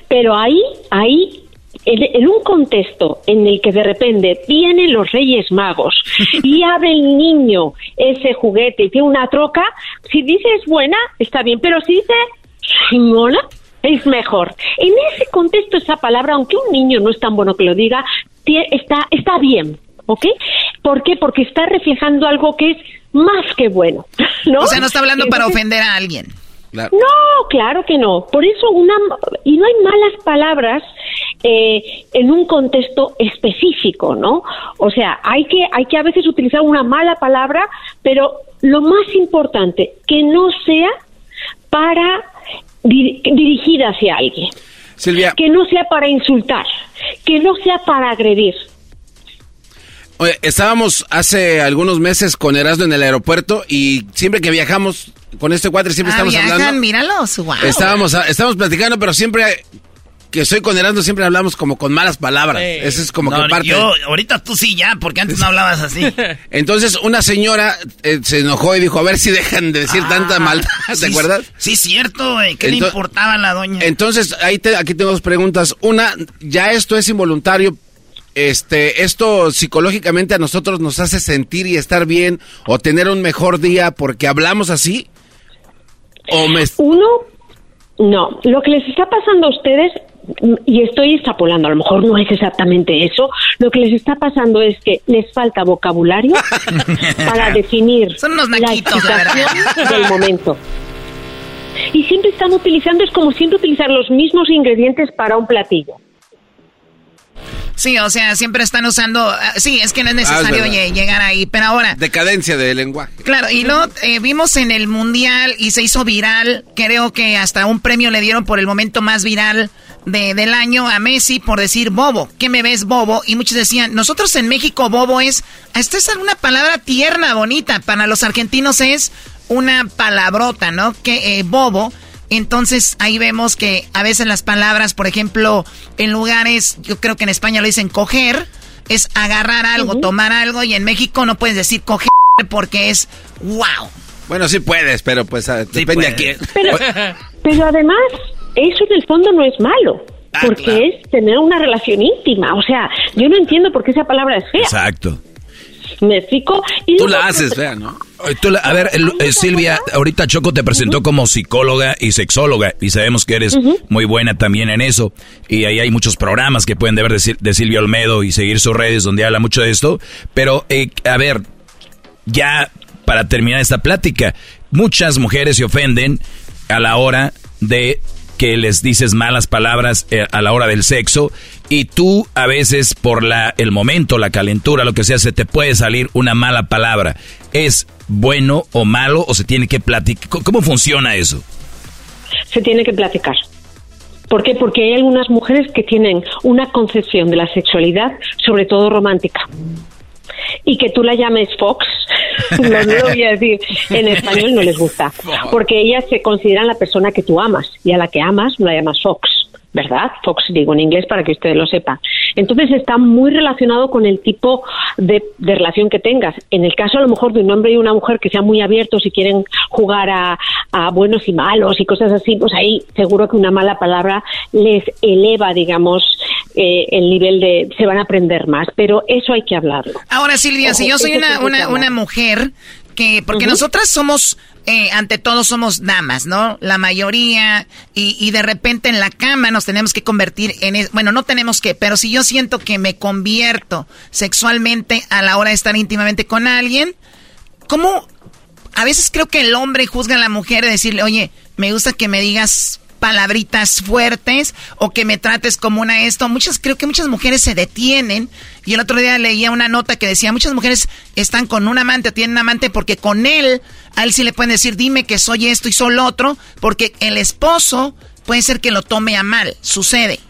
pero ahí, ahí, en, un contexto en el que de repente vienen los Reyes Magos y abre el niño ese juguete y tiene una troca, si dice es buena, está bien, pero si dice chingona, es mejor. En ese contexto, esa palabra, aunque un niño no es tan bueno que lo diga, está, está bien, ¿ok? ¿Por qué? Porque está reflejando algo que es más que bueno, ¿no? O sea, no está hablando para ofender a alguien. No, claro que no. Por eso una y no hay malas palabras eh, en un contexto específico, ¿no? O sea, hay que hay que a veces utilizar una mala palabra, pero lo más importante que no sea para dirigida hacia alguien. Silvia. Que no sea para insultar, que no sea para agredir. Oye, estábamos hace algunos meses con Erasmo en el aeropuerto y siempre que viajamos con este cuadro siempre ah, estamos hablando. míralos, wow. Estábamos, estábamos platicando, pero siempre que estoy con Erasmo siempre hablamos como con malas palabras. Eso es como que parte. Yo, ahorita tú sí ya, porque antes no hablabas así. Entonces una señora eh, se enojó y dijo, a ver si dejan de decir tanta ah, maldad, ¿te acuerdas? Sí, cierto, ¿qué le importaba a la doña? Entonces, ahí te, aquí tengo dos preguntas. Una, ya esto es involuntario, este, esto psicológicamente a nosotros nos hace sentir y estar bien o tener un mejor día porque hablamos así. O Uno, no. Lo que les está pasando a ustedes, y estoy extrapolando, a lo mejor no es exactamente eso, lo que les está pasando es que les falta vocabulario para definir Son unos la situación del momento. Y siempre están utilizando, es como siempre utilizar los mismos ingredientes para un platillo. Sí, o sea, siempre están usando. Ah, sí, es que no es necesario llegar ahí, pero ahora. Decadencia del lenguaje. Claro, y luego eh, vimos en el mundial y se hizo viral. Creo que hasta un premio le dieron por el momento más viral de, del año a Messi por decir bobo. ¿Qué me ves bobo? Y muchos decían, nosotros en México bobo es. Esta es una palabra tierna, bonita. Para los argentinos es una palabrota, ¿no? Que eh, bobo entonces ahí vemos que a veces las palabras, por ejemplo, en lugares, yo creo que en España lo dicen coger, es agarrar algo, tomar algo, y en México no puedes decir coger porque es wow. Bueno, sí puedes, pero pues ah, depende de quién. Pero, además, eso en el fondo no es malo. Ah, porque es tener una relación íntima. O sea, yo no entiendo por qué esa palabra es fea. Exacto. ¿Me explico? Y Tú la haces fea, ¿no? a ver, eh, Silvia, ahorita Choco te presentó como psicóloga y sexóloga y sabemos que eres muy buena también en eso. Y ahí hay muchos programas que pueden ver de, Silvia Olmedo y seguir sus redes donde habla mucho de esto. Pero, eh, a ver, ya para terminar esta plática, muchas mujeres se ofenden a la hora de que les dices malas palabras eh, a la hora del sexo y tú a veces por la el momento, la calentura, lo que sea, se te puede salir una mala palabra. ¿Es bueno o malo o se tiene que platicar? ¿Cómo funciona eso? Se tiene que platicar. ¿Por qué? Porque hay algunas mujeres que tienen una concepción de la sexualidad, sobre todo romántica. Y que tú la llames Fox, lo voy a decir, en español no les gusta, porque ellas se consideran la persona que tú amas y a la que amas no la llamas Fox. ¿Verdad? Fox digo en inglés para que ustedes lo sepan. Entonces está muy relacionado con el tipo de, relación que tengas. En el caso a lo mejor de un hombre y una mujer que sean muy abiertos y quieren jugar a, buenos y malos y cosas así, pues ahí seguro que una mala palabra les eleva, digamos, eh, el nivel de... se van a aprender más, pero eso hay que hablarlo. Ahora Silvia, si yo soy una, una, una mujer que, porque nosotras somos eh, ante todo somos damas, ¿no? La mayoría, y, y, de repente en la cama nos tenemos que convertir en, bueno, no tenemos que, pero si yo siento que me convierto sexualmente a la hora de estar íntimamente con alguien, ¿cómo? A veces creo que el hombre juzga a la mujer de decirle, oye, me gusta que me digas palabritas fuertes o que me trates como una esto. Muchas, creo que muchas mujeres se detienen. Y el otro día leía una nota que decía, muchas mujeres están con un amante o tienen un amante porque con él, a él sí le pueden decir, dime que soy esto y soy lo otro, porque el esposo puede ser que lo tome a mal. Sucede.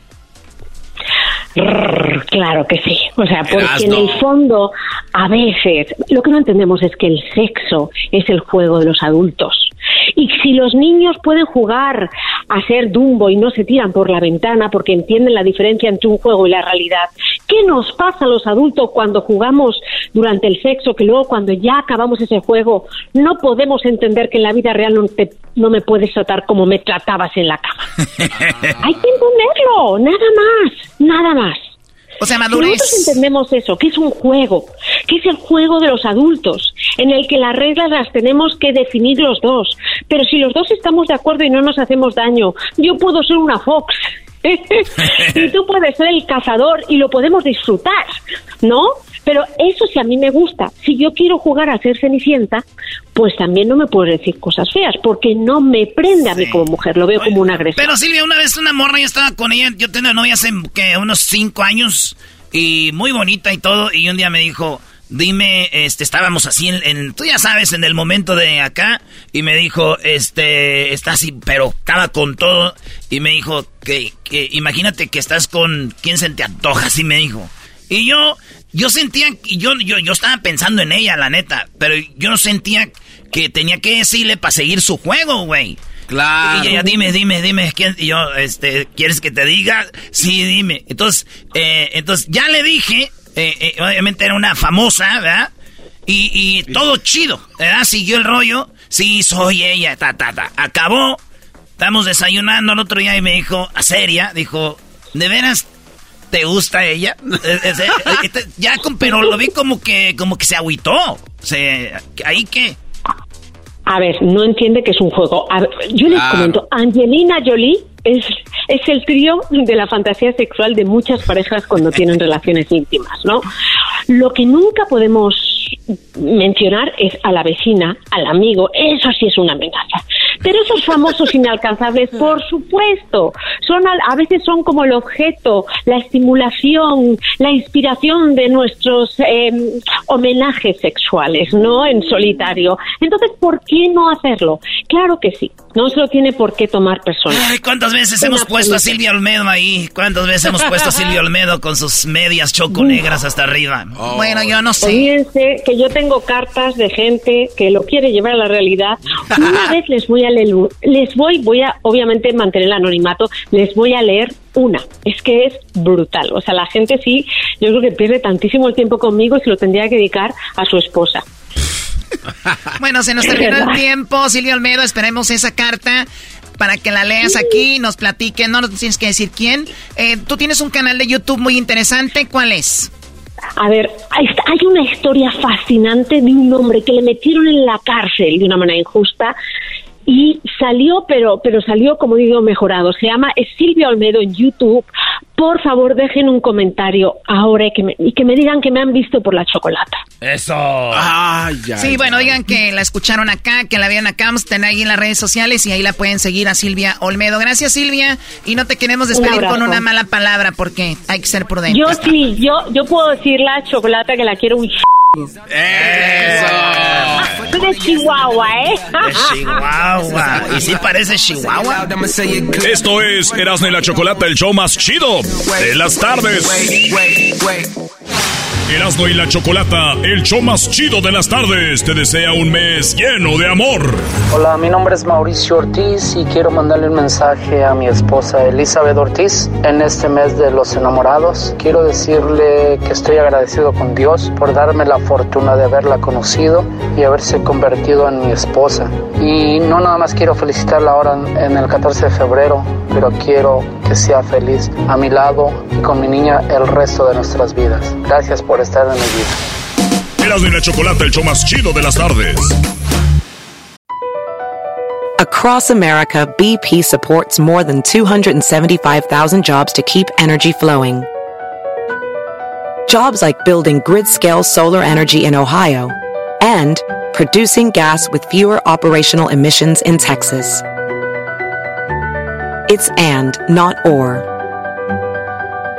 Claro que sí. O sea, porque en el fondo, a veces, lo que no entendemos es que el sexo es el juego de los adultos. Y si los niños pueden jugar a ser Dumbo y no se tiran por la ventana porque entienden la diferencia entre un juego y la realidad, ¿qué nos pasa a los adultos cuando jugamos durante el sexo que luego cuando ya acabamos ese juego no podemos entender que en la vida real no, no me puedes tratar como me tratabas en la cama? Hay que entenderlo, nada más, nada más. O sea, madurez. nosotros entendemos eso, que es un juego, que es el juego de los adultos, en el que las reglas las tenemos que definir los dos. Pero si los dos estamos de acuerdo y no nos hacemos daño, yo puedo ser una fox. y tú puedes ser el cazador y lo podemos disfrutar, ¿no? Pero eso sí a mí me gusta. Si yo quiero jugar a ser cenicienta, pues también no me puedes decir cosas feas, porque no me prende a mí como mujer, lo veo como una agresión. Pero Silvia, una vez una morra, yo estaba con ella, yo tenía novia hace que unos cinco años, y muy bonita y todo, y un día me dijo, dime, este, estábamos así en, tú ya sabes, en el momento de acá, y me dijo, este, está así, pero estaba con todo, y me dijo que, que imagínate que estás con, ¿quién se te antoja? Así me dijo. Y yo, yo sentía, yo, yo, yo estaba pensando en ella, la neta, pero yo no sentía que tenía que decirle para seguir su juego, güey. Claro. Y ella, dime, dime, dime, ¿quién? Y yo, este, ¿quieres que te diga? Sí, dime. Entonces, eh, entonces ya le dije, eh, eh, obviamente era una famosa, ¿verdad? Y, y todo chido, ¿verdad? Siguió el rollo. Sí, soy ella, ta, ta, ta. Acabó. Estamos desayunando el otro día y me dijo, a seria, dijo, ¿de veras ¿Te gusta ella? Eh, eh, eh, ya, pero lo vi como que, como que se agüitó. Se, ¿Ahí qué? A ver, no entiende que es un juego. yo les comento, Angelina Jolie es, es el trío de la fantasía sexual de muchas parejas cuando tienen relaciones íntimas, ¿no? Lo que nunca podemos mencionar es a la vecina, al amigo, eso sí es una amenaza. Pero esos famosos inalcanzables, por supuesto, son a, veces son como el objeto, la estimulación, la inspiración de nuestros em, homenajes sexuales, ¿no? En solitario. Entonces, ¿por qué no hacerlo? Claro que sí. No se lo tiene por qué tomar personas. ¿cuántas veces hemos puesto a Silvia Olmedo ahí? ¿Cuántas veces hemos puesto a Silvia Olmedo con sus medias choco negras hasta arriba? Oh. Bueno, yo no sé. Fíjense que yo tengo cartas de gente que lo quiere llevar a la realidad. Una vez les voy a les voy, voy a obviamente mantener el anonimato, les voy a leer una. Es que es brutal. O sea, la gente sí, yo creo que pierde tantísimo el tiempo conmigo y se lo tendría que dedicar a su esposa. bueno, se nos terminó el tiempo, Silvia Olmedo, esperemos esa carta para que la leas aquí, nos platique, no nos tienes que decir quién. Eh, tú tienes un canal de YouTube muy interesante, ¿cuál es? A ver, hay, una historia fascinante de un hombre que le metieron en la cárcel de una manera injusta y salió, pero, pero salió, como digo, mejorado. Se llama Silvia Olmedo en YouTube por favor dejen un comentario ahora y que me, y que me digan que me han visto por la chocolata. Eso. sí, bueno, digan que la escucharon acá, que la vieron acá, estén ahí en las redes sociales y ahí la pueden seguir a Silvia Olmedo. Gracias Silvia y no te queremos despedir con una mala palabra porque hay que ser prudente. Yo sí, yo, yo puedo decir la chocolata que la quiero un eso. De Chihuahua, ¿eh? De Chihuahua. ¿Y si parece Chihuahua? Esto es Erasmo y la Chocolata, el show más chido de las tardes. Erasmo y la Chocolata, el show más chido de las tardes, te desea un mes lleno de amor. Hola, mi nombre es Mauricio Ortiz y quiero mandarle un mensaje a mi esposa Elizabeth Ortiz en este mes de los enamorados. Quiero decirle que estoy agradecido con Dios por darme la fortuna de haberla conocido y haberse convertido en mi esposa. Y no nada más quiero felicitarla ahora en el 14 de febrero, pero quiero que sea feliz a mi lado y con mi niña el resto de nuestras vidas. Gracias por estar en mi vida. Erasmo y la Chocolata, el show más chido de las tardes. Across America, BP supports more than 275,000 jobs to keep energy flowing. Jobs like building grid-scale solar energy in Ohio and producing gas with fewer operational emissions in Texas. It's and, not or.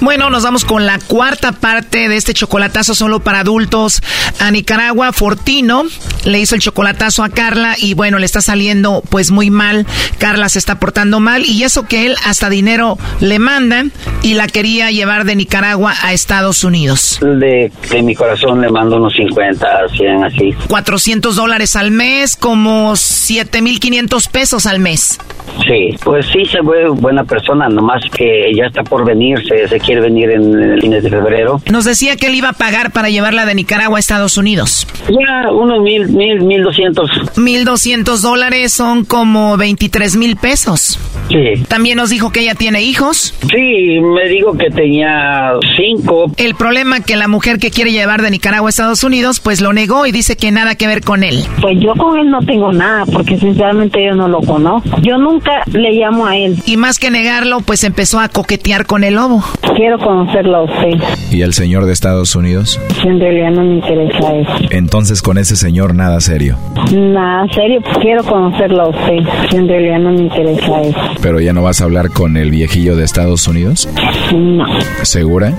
Bueno, nos vamos con la cuarta parte de este chocolatazo solo para adultos a Nicaragua. Fortino le hizo el chocolatazo a Carla y bueno, le está saliendo pues muy mal. Carla se está portando mal y eso que él hasta dinero le manda y la quería llevar de Nicaragua a Estados Unidos. De, de mi corazón le mando unos 50, 100 así. 400 dólares al mes, como 7.500 pesos al mes. Sí, pues sí se ve buena persona, nomás que ya está por venirse, se quiere venir en el fines de febrero. Nos decía que él iba a pagar para llevarla de Nicaragua a Estados Unidos. Ya, unos mil, mil, mil doscientos. Mil doscientos dólares son como 23 mil pesos. Sí. También nos dijo que ella tiene hijos. Sí, me dijo que tenía cinco. El problema que la mujer que quiere llevar de Nicaragua a Estados Unidos, pues lo negó y dice que nada que ver con él. Pues yo con él no tengo nada, porque sinceramente yo no lo conozco. Yo nunca le llamo a él. Y más que negarlo, pues empezó a coquetear con el lobo. Quiero conocerlo a usted. ¿Y el señor de Estados Unidos? En realidad no me interesa eso. Entonces con ese señor nada serio. Nada serio, quiero conocerlo a usted. En realidad no me interesa eso. ¿Pero ya no vas a hablar con el viejillo de Estados Unidos? No. ¿Segura?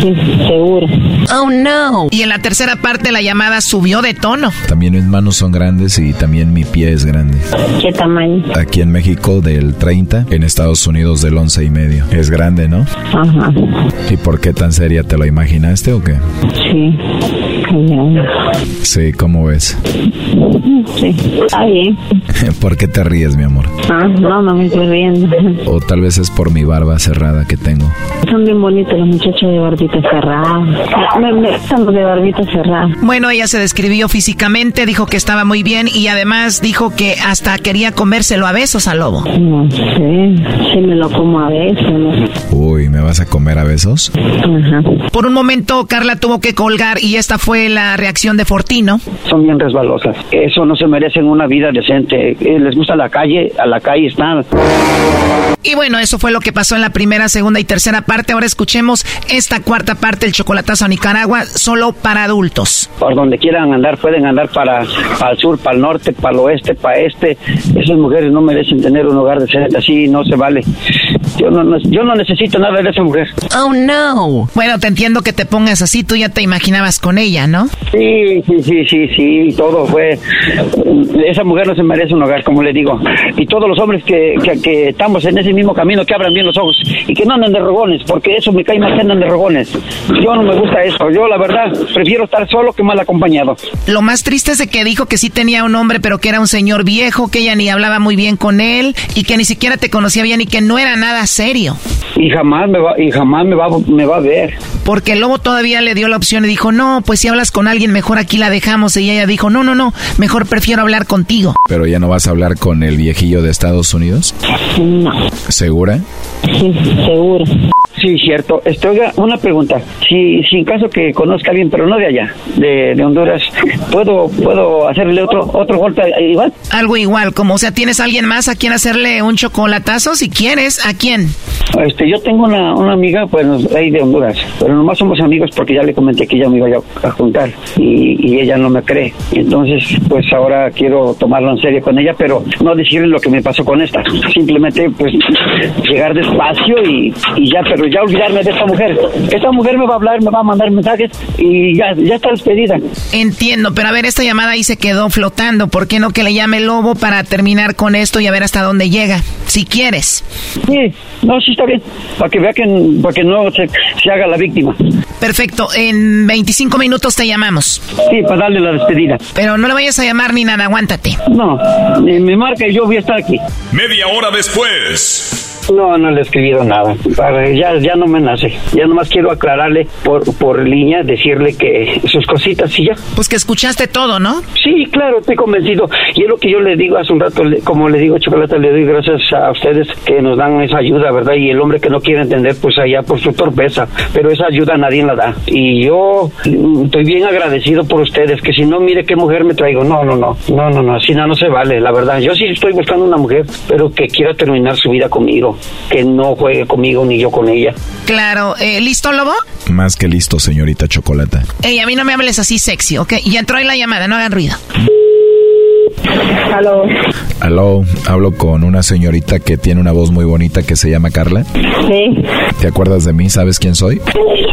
Sí, seguro. Oh no. Y en la tercera parte la llamada subió de tono. También mis manos son grandes y también mi pie es grande. ¿Qué tamaño? Aquí en México del 30, en Estados Unidos del 11 y medio. Es grande, ¿no? Ajá. ¿Y por qué tan seria? ¿Te lo imaginaste o qué? Sí. Sí, ¿cómo ves? Sí, está bien. ¿Por qué te ríes, mi amor? Ah, no, no me estoy riendo. O tal vez es por mi barba cerrada que tengo. Son bien bonitos los muchachos de barbita cerrada. Me, me los de barbita cerrada. Bueno, ella se describió físicamente, dijo que estaba muy bien y además dijo que hasta quería comérselo a besos al lobo. No sé, si me lo como a besos. ¿no? Uy, ¿me vas a comer a besos? Ajá. Por un momento Carla tuvo que colgar y esta fue la reacción de Fortino. Son bien resbalosas. Eso no se merecen una vida decente. Eh, Les gusta la calle, a la calle están. Y bueno, eso fue lo que pasó en la primera, segunda y tercera parte. Ahora escuchemos esta cuarta parte, el chocolatazo a Nicaragua, solo para adultos. Por donde quieran andar, pueden andar para, para el sur, para el norte, para el oeste, para este. Esas mujeres no merecen tener un hogar decente así, no se vale. Yo no, no- yo no necesito nada de esa mujer. Oh no. Bueno, te entiendo que te pongas así, tú ya te imaginabas con ella, ¿no? Sí, sí, sí, sí, sí, todo fue. Esa mujer no se merece un hogar, como le digo. Y todos los hombres que, que, que estamos en ese mismo camino, que abran bien los ojos y que no anden de rogones, porque eso me cae más que andan de rogones. Yo no me gusta eso. Yo, la verdad, prefiero estar solo que mal acompañado. Lo más triste es de que dijo que sí tenía un hombre, pero que era un señor viejo, que ella ni hablaba muy bien con él y que ni siquiera te conocía bien y que no era nada serio. Y jamás me va, y jamás me va, me va a ver. Porque el lobo todavía le dio la opción y dijo, no, pues si hablas con alguien, mejor aquí la dejamos. Y ella dijo, no, no, no, mejor prefiero hablar contigo. ¿Pero ya no vas a hablar con el viejillo de Estados Unidos? No. ¿Segura? Sí, seguro. Sí, cierto. Este, oiga, una pregunta. Si, si en caso que conozca a alguien, pero no de allá, de, de Honduras, ¿puedo, ¿puedo hacerle otro, otro golpe igual? Algo igual, como, o sea, ¿tienes alguien más a quien hacerle un chocolatazo? Si quieres, ¿a quién? Este, yo tengo una, una amiga, pues, ahí de Honduras, pero nomás somos amigos porque ya le comenté que ella me iba a, a juntar y, y ella no me cree. Entonces, pues ahora quiero tomarlo en serio con ella, pero no decirle lo que me pasó con esta. Simplemente, pues, llegar despacio y, y ya, pero ya olvidarme de esta mujer. Esta mujer me va a hablar, me va a mandar mensajes y ya, ya está despedida. Entiendo, pero a ver, esta llamada ahí se quedó flotando. ¿Por qué no que le llame el lobo para terminar con esto y a ver hasta dónde llega? Si quieres. Sí, no, sí está bien. Para que vea que, para que no se, se haga la víctima. Perfecto, en 25 minutos te llamamos. Sí, para darle la despedida. Pero no le vayas a llamar ni nada, aguántate. No, me marca y yo voy a estar aquí. Media hora después. No, no le he escribido nada. Para- Ya, ya no me nace. Ya nomás quiero aclararle por, por línea, decirle que sus cositas y ya. Pues que escuchaste todo, ¿no? Sí, claro, estoy convencido. Y es lo que yo le digo hace un rato, como le digo, Chocolate, le doy gracias a ustedes que nos dan esa ayuda, ¿verdad? Y el hombre que no quiere entender, pues allá por su torpeza. Pero esa ayuda nadie la da. Y yo mm, estoy bien agradecido por ustedes, que si no, mire qué mujer me traigo. No, no, no, no, no, no, así no, no se vale, la verdad. Yo sí estoy buscando una mujer, pero que quiera terminar su vida conmigo, que no juegue conmigo ni yo con ella. Claro, eh, ¿listo, lobo? Más que listo, señorita Chocolata. Ey, a mí no me hables así sexy, ¿ok? Ya entró ahí la llamada, no hagan ruido. Aló. Aló, hablo con una señorita que tiene una voz muy bonita que se llama Carla. Sí, ¿Te acuerdas de mí? ¿Sabes quién soy?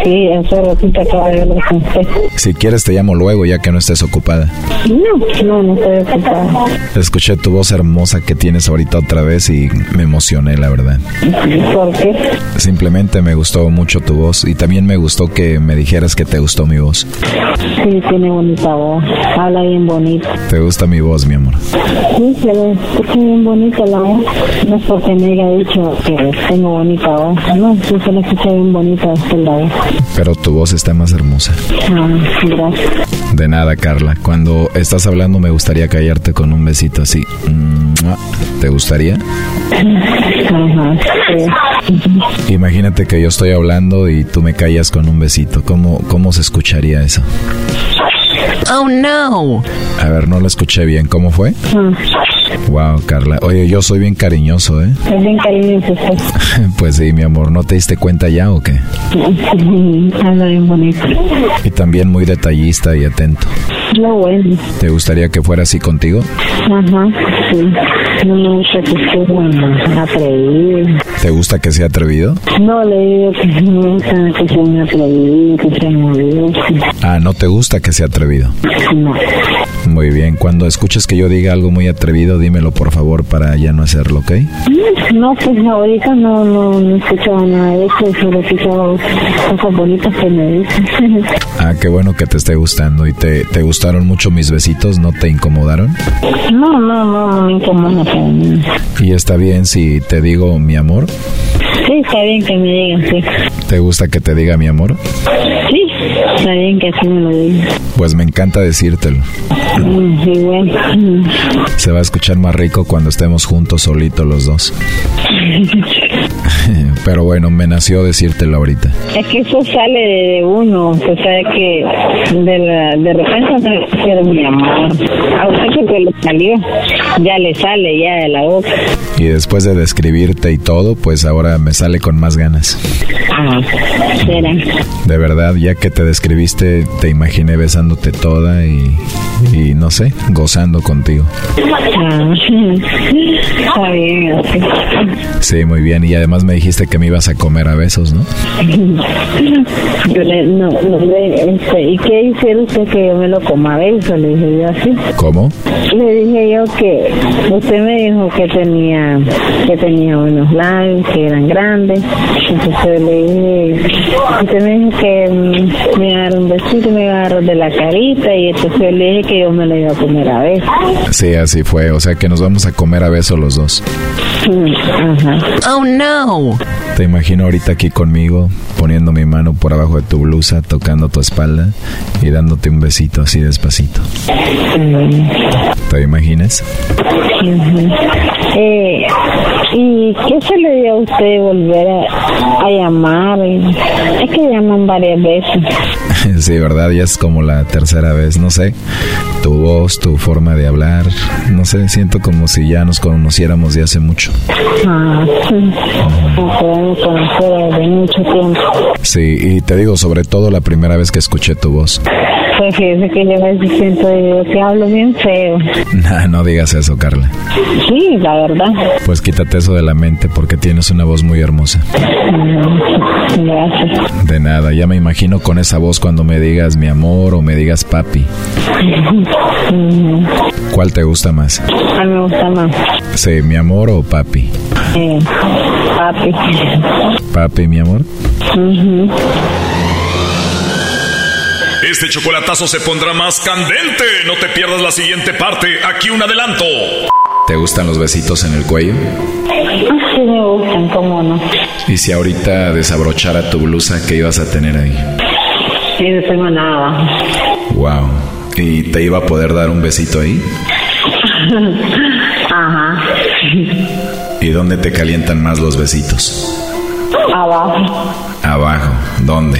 sí, hace ratito acabo de hablar con usted. Si quieres te llamo luego ya que no estés ocupada. No, no, no estoy ocupada. Escuché tu voz hermosa que tienes ahorita otra vez y me emocioné, la verdad. ¿Por qué? Simplemente me gustó mucho tu voz y también me gustó que me dijeras que te gustó mi voz. Sí, tiene bonita voz. Habla bien bonito. ¿Te gusta mi voz, mi amor? Sí, se le escucha bien bonita la voz. No es porque me haya dicho que tengo bonita voz. No, sí se le escucha bien bonita esta la voz. Pero tu voz está más hermosa. Ah, gracias. De nada, Carla. Cuando estás hablando me gustaría callarte con un besito así. Mua. ¿Te gustaría? Ajá, sí. Imagínate que yo estoy hablando y tú me callas con un besito. ¿Cómo, cómo se escucharía eso? Oh, no. A ver, no lo escuché bien. ¿Cómo fue? Wow, Carla. Oye, yo soy bien cariñoso, ¿eh? Es bien cariñoso usted. Pues sí, mi amor. ¿No te diste cuenta ya o qué? Habla bien bonito. Y también muy detallista y atento. Lo bueno. ¿Te gustaría que fuera así contigo? Ajá, sí. No me gusta que bueno, atrevido. ¿Te gusta que sea atrevido? No le digo que no me gusta que sea atrevido, que sea movido. Ah, ¿no te gusta que sea atrevido? No. Muy bien. Cuando escuches que yo diga algo muy atrevido, dímelo por favor para ya no hacerlo, ¿ok? No, pues ahorita no, no, no he escuchado nada de eso, solo he escuchado cosas bonitas que me dicen. Ah, qué bueno que te esté gustando. ¿Y te, te gustaron mucho mis besitos? ¿No te incomodaron? No, no, no, no me incomoda para mí. ¿Y está bien si te digo mi amor? Sí, está bien que me digan, sí. ¿Te gusta que te diga mi amor? Sí, está bien que así me lo digan. Pues me encanta decírtelo. Mm. Mm. Se va a escuchar más rico cuando estemos juntos solitos los dos. Pero bueno, me nació decírtelo ahorita. Es que eso sale de uno, o sea que de, la, de repente quiero mi amor. A usted que le salió, ya le sale ya de la boca. Y después de describirte y todo, pues ahora me sale con más ganas. Ah, será. De verdad, ya que te describiste, te imaginé besándote toda y, y no sé, gozando contigo. Ah, está bien. Sí, muy bien. Y además además me dijiste que me ibas a comer a besos, ¿no? yo le, no, no le, este, ¿y qué hicieron usted que yo me lo coma a besos? Le dije yo así. ¿Cómo? Le dije yo que usted me dijo que tenía, que tenía unos labios, que eran grandes. Entonces le dije, usted me dijo que mm, me iba a dar un besito, me iba a dar de la carita y entonces le dije que yo me lo iba a comer a besos. Sí, así fue, o sea que nos vamos a comer a besos los dos. Oh no. Te imagino ahorita aquí conmigo, poniendo mi mano por abajo de tu blusa, tocando tu espalda y dándote un besito así despacito. ¿Te imaginas? Eh, ¿Y qué se le dio a usted volver a, llamar? Es que llaman varias veces. Sí, ¿verdad? Ya es como la tercera vez, no sé. Tu voz, tu forma de hablar, no sé, siento como si ya nos conociéramos de hace mucho. Ah, sí. De mucho tiempo. Sí, y te digo, sobre todo la primera vez que escuché tu voz. Pues fíjese que yo me siento que hablo bien feo. Nah, no digas eso, Carla. Sí, la verdad. Pues quítate eso de la mente porque tienes una voz muy hermosa. Mm, gracias. De nada, ya me imagino con esa voz cuando me digas mi amor o me digas papi. ¿Cuál te gusta más? A mí me gusta más. Sí, mi amor o papi. Eh, papi. Papi, mi amor. Este chocolatazo se pondrá más candente. No te pierdas la siguiente parte. Aquí un adelanto. ¿Te gustan los besitos en el cuello? Sí, me gustan, cómo no. ¿Y si ahorita desabrochara tu blusa, qué ibas a tener ahí? Sí, no tengo nada. Wow. ¿Y te iba a poder dar un besito ahí? Ajá. ¿Y dónde te calientan más los besitos? Abajo. Abajo. ¿Dónde?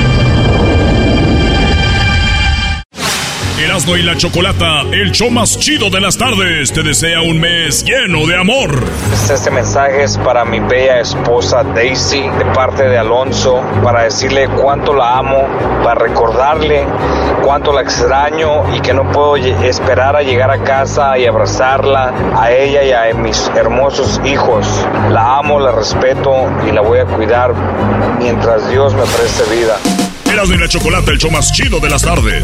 Erasmo y la Chocolata, el show más chido de las tardes, te desea un mes lleno de amor. Este mensaje es para mi bella esposa Daisy, de parte de Alonso, para decirle cuánto la amo, para recordarle cuánto la extraño y que no puedo esperar a llegar a casa y abrazarla, a ella y a mis hermosos hijos. La amo, la respeto y la voy a cuidar mientras Dios me preste vida. Erasmo y la Chocolata, el show más chido de las tardes.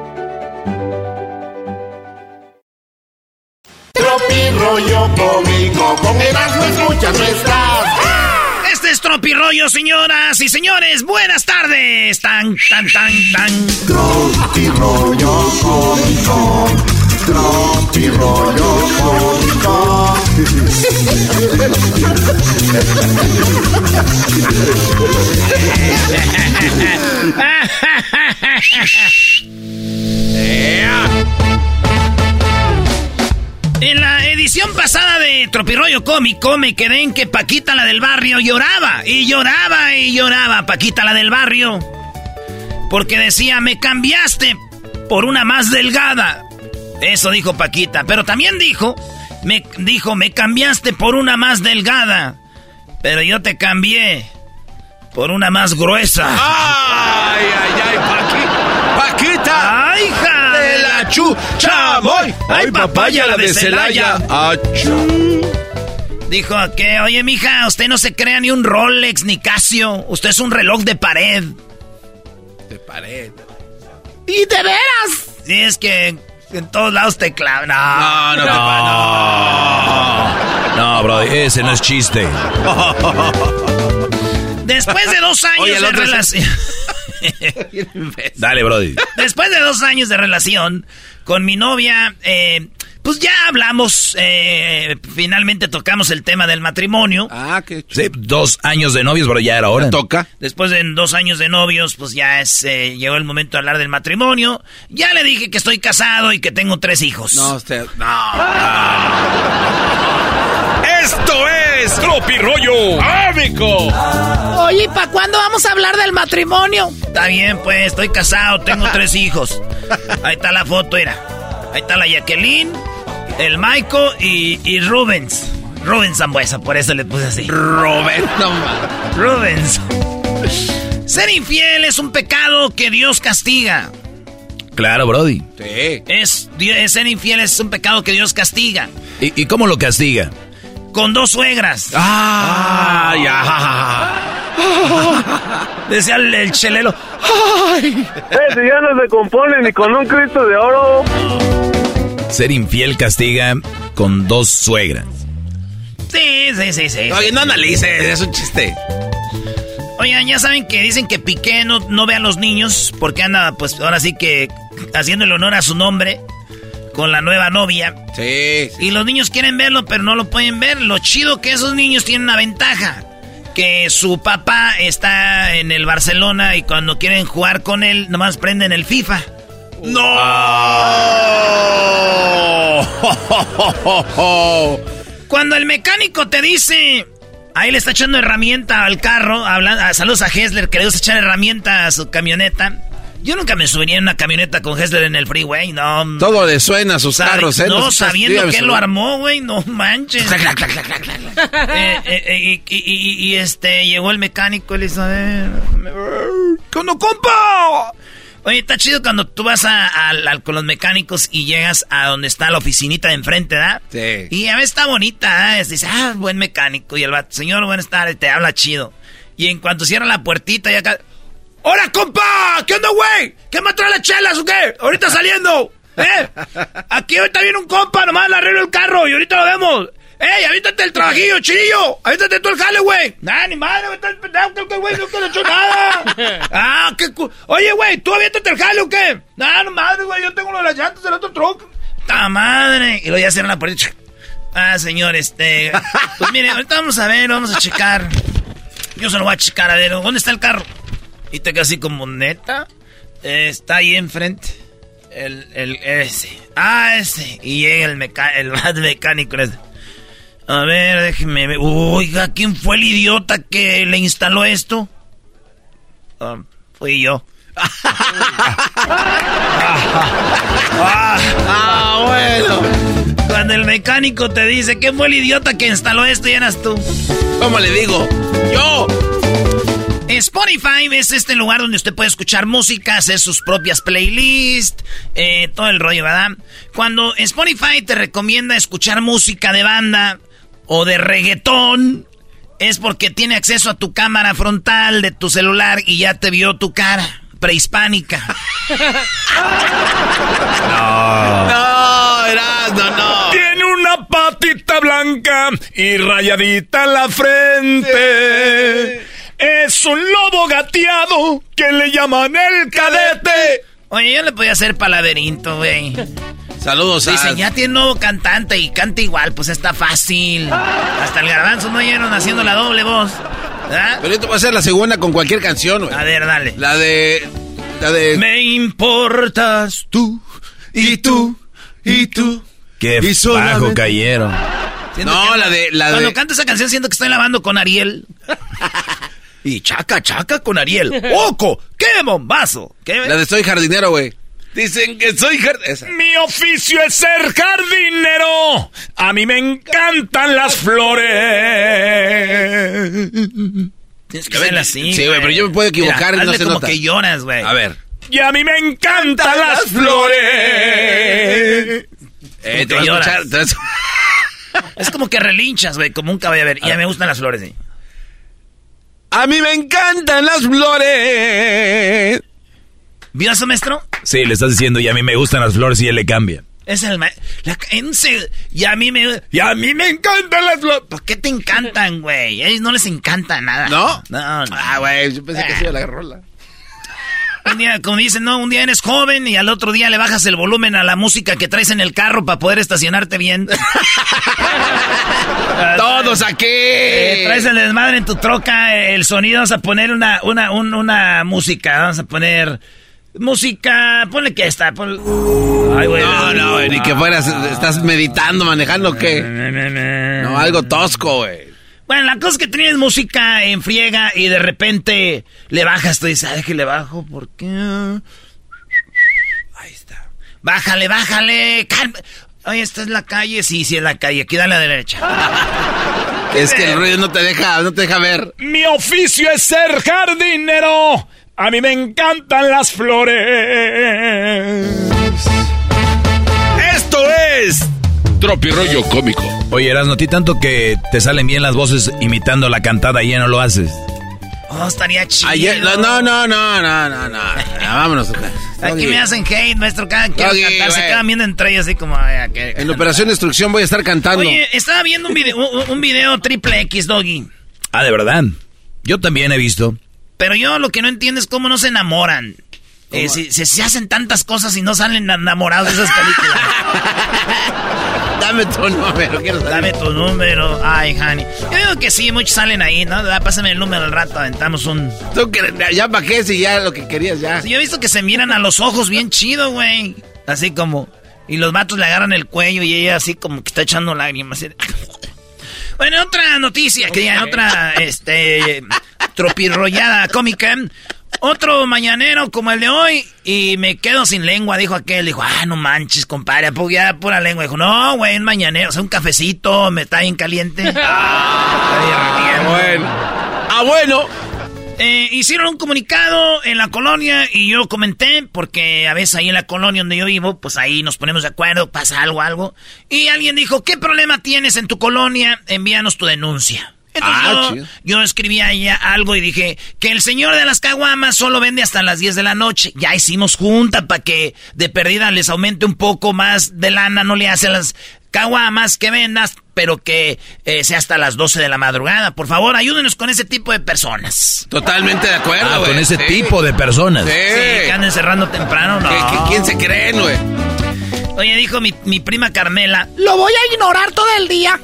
Rollo cómico, con Erasmo escuchas no estás. Este es Tropirollo, señoras y señores. Buenas tardes. Tan, tan, tan, tan. Tropirollo cómico. Tropirollo cómico. En la edición pasada de Tropirollo Cómico me quedé en que Paquita la del barrio lloraba y lloraba y lloraba Paquita la del barrio porque decía me cambiaste por una más delgada. Eso dijo Paquita, pero también dijo me dijo me cambiaste por una más delgada, pero yo te cambié por una más gruesa. Ay, ay, ay, Paqui, Paquita. Ay, hija chucha, voy. Ay, papaya la de Celaya. Dijo que, oye, mija, usted no se crea ni un Rolex ni Casio. Usted es un reloj de pared. De pared. ¿Y de veras? Sí, es que en todos lados te clavan. No, no, no. No, no, bro, ese no es chiste. Después de dos años Oye, el de es- relación. Dale, Brody. Después de dos años de relación con mi novia, eh, pues ya hablamos, eh, finalmente tocamos el tema del matrimonio. Ah, qué Sí, dos años de novios, pero ya era hora. toca. Después de dos años de novios, pues ya es, eh, llegó el momento de hablar del matrimonio. Ya le dije que estoy casado y que tengo tres hijos. No, usted. Esto es Tropi Rollo Ámico. Oye, ¿y para cuándo vamos a hablar del matrimonio? Está bien, pues, estoy casado, tengo tres hijos. Ahí está la foto, mira. Ahí está la Jacqueline, el Maiko y, y Rubens. Rubens Zambuesa, por eso le puse así. Rubens, no. Rubens. Ser infiel es un pecado que Dios castiga. Claro, Brody. Sí. Es, es- ser infiel es un pecado que Dios castiga. ¿Y, y cómo lo castiga? Con dos suegras. Ah, ya. Decía el, el chelelo. Ese ya no se compone ni con un Cristo de oro. Ser infiel castiga con dos suegras. Sí, sí, sí, sí. Oye, no analices, es un chiste. Oigan, ya saben que dicen que Piqué no, no ve a los niños porque anda, pues ahora sí que haciendo el honor a su nombre con la nueva novia. Sí. Y los niños quieren verlo, pero no lo pueden ver. Lo chido que esos niños tienen una ventaja. Que su papá está en el Barcelona y cuando quieren jugar con él, nomás prenden el FIFA. ¡No! Cuando el mecánico te dice, ahí le está echando herramienta al carro, hablando, ah, saludos a Hessler, que le gusta echar herramienta a su camioneta. Yo nunca me subiría en una camioneta con Hessler en el freeway, no. Todo le suena a sus carros, ¿eh? No, sabiendo que él lo armó, güey, no manches. Y, y- y- y, este, llegó el mecánico y le hizo, "Eh, ¿qué onda, compa? Oye, está chido cuando tú vas a, con los mecánicos y llegas a donde está la oficinita de enfrente, ¿verdad? Sí. Y a veces está bonita, ¿eh? Dice, ah, buen mecánico. Y el vato, señor, buenas tardes, te habla chido. Y en cuanto cierra la puertita, ya acá. ¡Hola, compa! ¿Qué onda, güey? ¿Qué me trae las chelas o qué? Ahorita saliendo. ¿Eh? Aquí ahorita viene un compa, nomás le arreglo el carro y ahorita lo vemos. ¡Ey, avítate el trabajillo, chirillo! ¡Avítate tú el jale, güey! ¡Nah, ni madre, güey! ¡Estás pendejo, que el güey no te le echó nada! ¡Ah, qué cu... Oye, güey, ¿tú aviéntate el jale o qué? ¡Nah, no madre, güey! Yo tengo lo de las llantas del otro truck. ¡Ta madre! Y luego ya cierran la puerta. Ah, señor, este... Pues mire, ahorita vamos a ver, vamos a checar. Yo se lo voy a checar, a ver, ¿dónde está el carro? Y te quedas así como, ¿neta? Eh, está ahí enfrente. El, el, ese. Ah, ese. Y llega el, meca el más mecánico. ese. A ver, déjeme ver. Oiga, ¿quién fue el idiota que le instaló esto? Ah, fui yo. ah, bueno. Cuando el mecánico te dice, ¿quién fue el idiota que instaló esto? Y eras tú. ¿Cómo le digo? ¡Yo! Spotify es este lugar donde usted puede escuchar música, hacer sus propias playlists, eh, todo el rollo, ¿verdad? Cuando Spotify te recomienda escuchar música de banda o de reggaetón, es porque tiene acceso a tu cámara frontal de tu celular y ya te vio tu cara prehispánica. No, Erasmo, no. Tiene una patita blanca y rayadita en la frente. Es un lobo gateado que le llaman el cadete. Oye, yo le podía hacer palaberinto, güey. Saludos a... Dicen, ya tiene nuevo cantante y canta igual, pues está fácil. Hasta el garbanzo no oyeron haciendo la doble voz. ¿verdad? Pero yo te voy a hacer la segunda con cualquier canción, güey. A ver, dale. La de... La de... Me importas tú y tú y tú. Qué Y bajo cayeron. Siento No, que- la de... La Cuando de... canto esa canción siento que estoy lavando con Ariel. y chaca, chaca con Ariel. ¡Oco! ¡Qué bombazo! ¿Qué? La de Soy Jardinero, güey. Dicen que soy jardinero. Mi oficio es ser jardinero. A mí me encantan las flores. Tienes que hacerla así. Sí, güey, pero yo me puedo equivocar y Mira, no hazle se como nota. que lloras, güey. A ver. Y a mí me encantan las flores. Eh, te vas a lloras. escuchar... te vas- Es como que relinchas, güey, como un caballo. A ver, ya me gustan las flores, sí. A mí me encantan las flores. ¿Vio eso, maestro? Sí, le estás diciendo, y a mí me gustan las flores y él le cambia. Es el ma- la- en se- y a mí me y a mí me encantan las flores. ¿Por qué te encantan, güey? A ellos no les encanta nada. ¿No? No, no. Ah, güey, yo pensé que sí era la rola. Un día, como dicen, no, un día eres joven y al otro día le bajas el volumen a la música que traes en el carro para poder estacionarte bien. Todos aquí. Eh, traes el desmadre en tu troca, el sonido, vamos a poner una, una, una música, vamos a poner... Música, ponle que está. Ay, güey. No, no, güey, ni que fueras, estás meditando, manejando, ¿qué? No, algo tosco, güey. Bueno, la cosa es que tienes música en friega y de repente le bajas, tú dices, ay, que le bajo, ¿por qué? Ahí está. Bájale, bájale, calma. Oye, esta es la calle, sí, sí es la calle, aquí dale a la derecha. es que el ruido no te deja, no te deja ver. Mi oficio es ser jardinero. A mí me encantan las flores. Esto es Tropirollo Cómico. Oye, Eras, ti tanto que te salen bien las voces imitando la cantada y ya no lo haces. Oh, estaría chido. no, no, no, no, no, no, Vámonos. Aquí me hacen hate, maestro. Cada que cantar, se quedan viendo entre ellos así como... en la Operación Destrucción voy a estar cantando. Oye, estaba viendo un video, un, video triple X, Doggy. Ah, ¿de verdad? Yo también he visto. Pero yo lo que no entiendo es cómo no se enamoran. Eh, si, se hacen tantas cosas y no salen enamorados de esas películas. Dame tu número, quiero Dame tu número. Ay, honey. Yo digo que sí, muchos salen ahí, ¿no? Pásame el número al rato, aventamos un. ¿Tú ya para qué? Si ya lo que querías ya. yo he visto que se miran a los ojos bien chido, güey. Así como. Y los vatos le agarran el cuello y ella así como que está echando lágrimas. Bueno, otra noticia, que ya otra, este, tropirrollada cómica. Otro mañanero como el de hoy y me quedo sin lengua, dijo aquel. Dijo, ah, no manches, compadre, ya pura lengua. Dijo, no, güey, un mañanero, o sea, un cafecito, me está bien caliente. ah, bueno. Ah, bueno. Eh, hicieron un comunicado en la colonia y yo comenté, porque a veces ahí en la colonia donde yo vivo, pues ahí nos ponemos de acuerdo, pasa algo, algo. Y alguien dijo, ¿qué problema tienes en tu colonia? Envíanos tu denuncia. Ah, yo, escribí ahí algo y dije que el señor de las caguamas solo vende hasta las 10 de la noche. Ya hicimos junta para que de perdida les aumente un poco más de lana, no le hace las caguamas que vendas, pero que eh, sea hasta las 12 de la madrugada. Por favor, ayúdenos con ese tipo de personas. Totalmente de acuerdo, ah, con ese tipo de personas. Sí. que anden cerrando temprano, no. quién se cree, güey? Oye, dijo mi, mi prima Carmela. Lo voy a ignorar todo el día.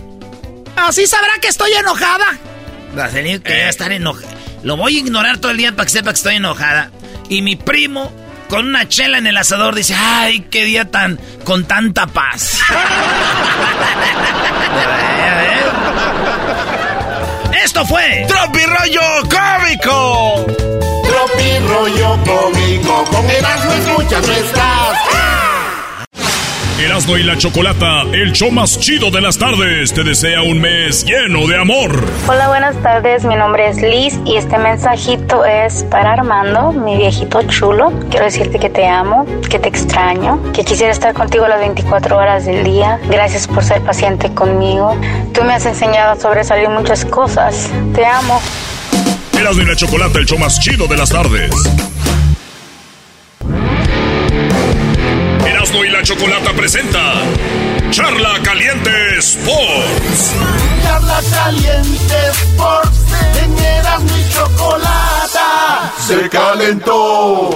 Así sabrá que estoy enojada. que eh. estar enojada. Lo voy a ignorar todo el día para que sepa que estoy enojada. Y mi primo, con una chela en el asador, dice, ay, qué día tan... con tanta paz. Esto fue... Tropi Rollo Cómico. Tropi Rollo Cómico. Con Erasmo escuchas nuestras... Erasmo y la Chocolata, el show más chido de las tardes, te desea un mes lleno de amor. Hola, buenas tardes. Mi nombre es Liz y este mensajito es para Armando, mi viejito chulo. Quiero decirte que te amo, que te extraño, que quisiera estar contigo las 24 horas del día. Gracias por ser paciente conmigo. Tú me has enseñado a sobresalir muchas cosas. Te amo. Erasmo y la Chocolata, el show más chido de las tardes. Y la Chocolata presenta Charla Caliente Sports. Charla Caliente Sports. En mi Chocolata se calentó.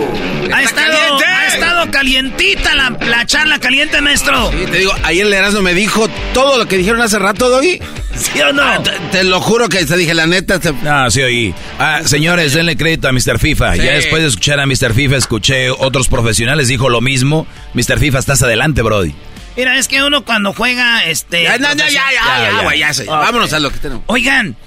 Ha estado, ha estado calientita la, la, charla caliente, maestro. Sí, te digo, ayer el Erasmo me dijo todo lo que dijeron hace rato, Doggy. ¿Sí o no? Ah, te, lo juro que te dije, la neta. Te... Ah, sí, oí. Ah, señores, denle crédito a Mr. FIFA. Ya después de escuchar a Mr. FIFA, escuché otros profesionales, dijo lo mismo. Mr. FIFA, estás adelante, Brody. Mira, es que uno cuando juega, este... Ya, ya, ya, ya, ya, ya, ya, Vámonos a lo que tenemos. Oigan,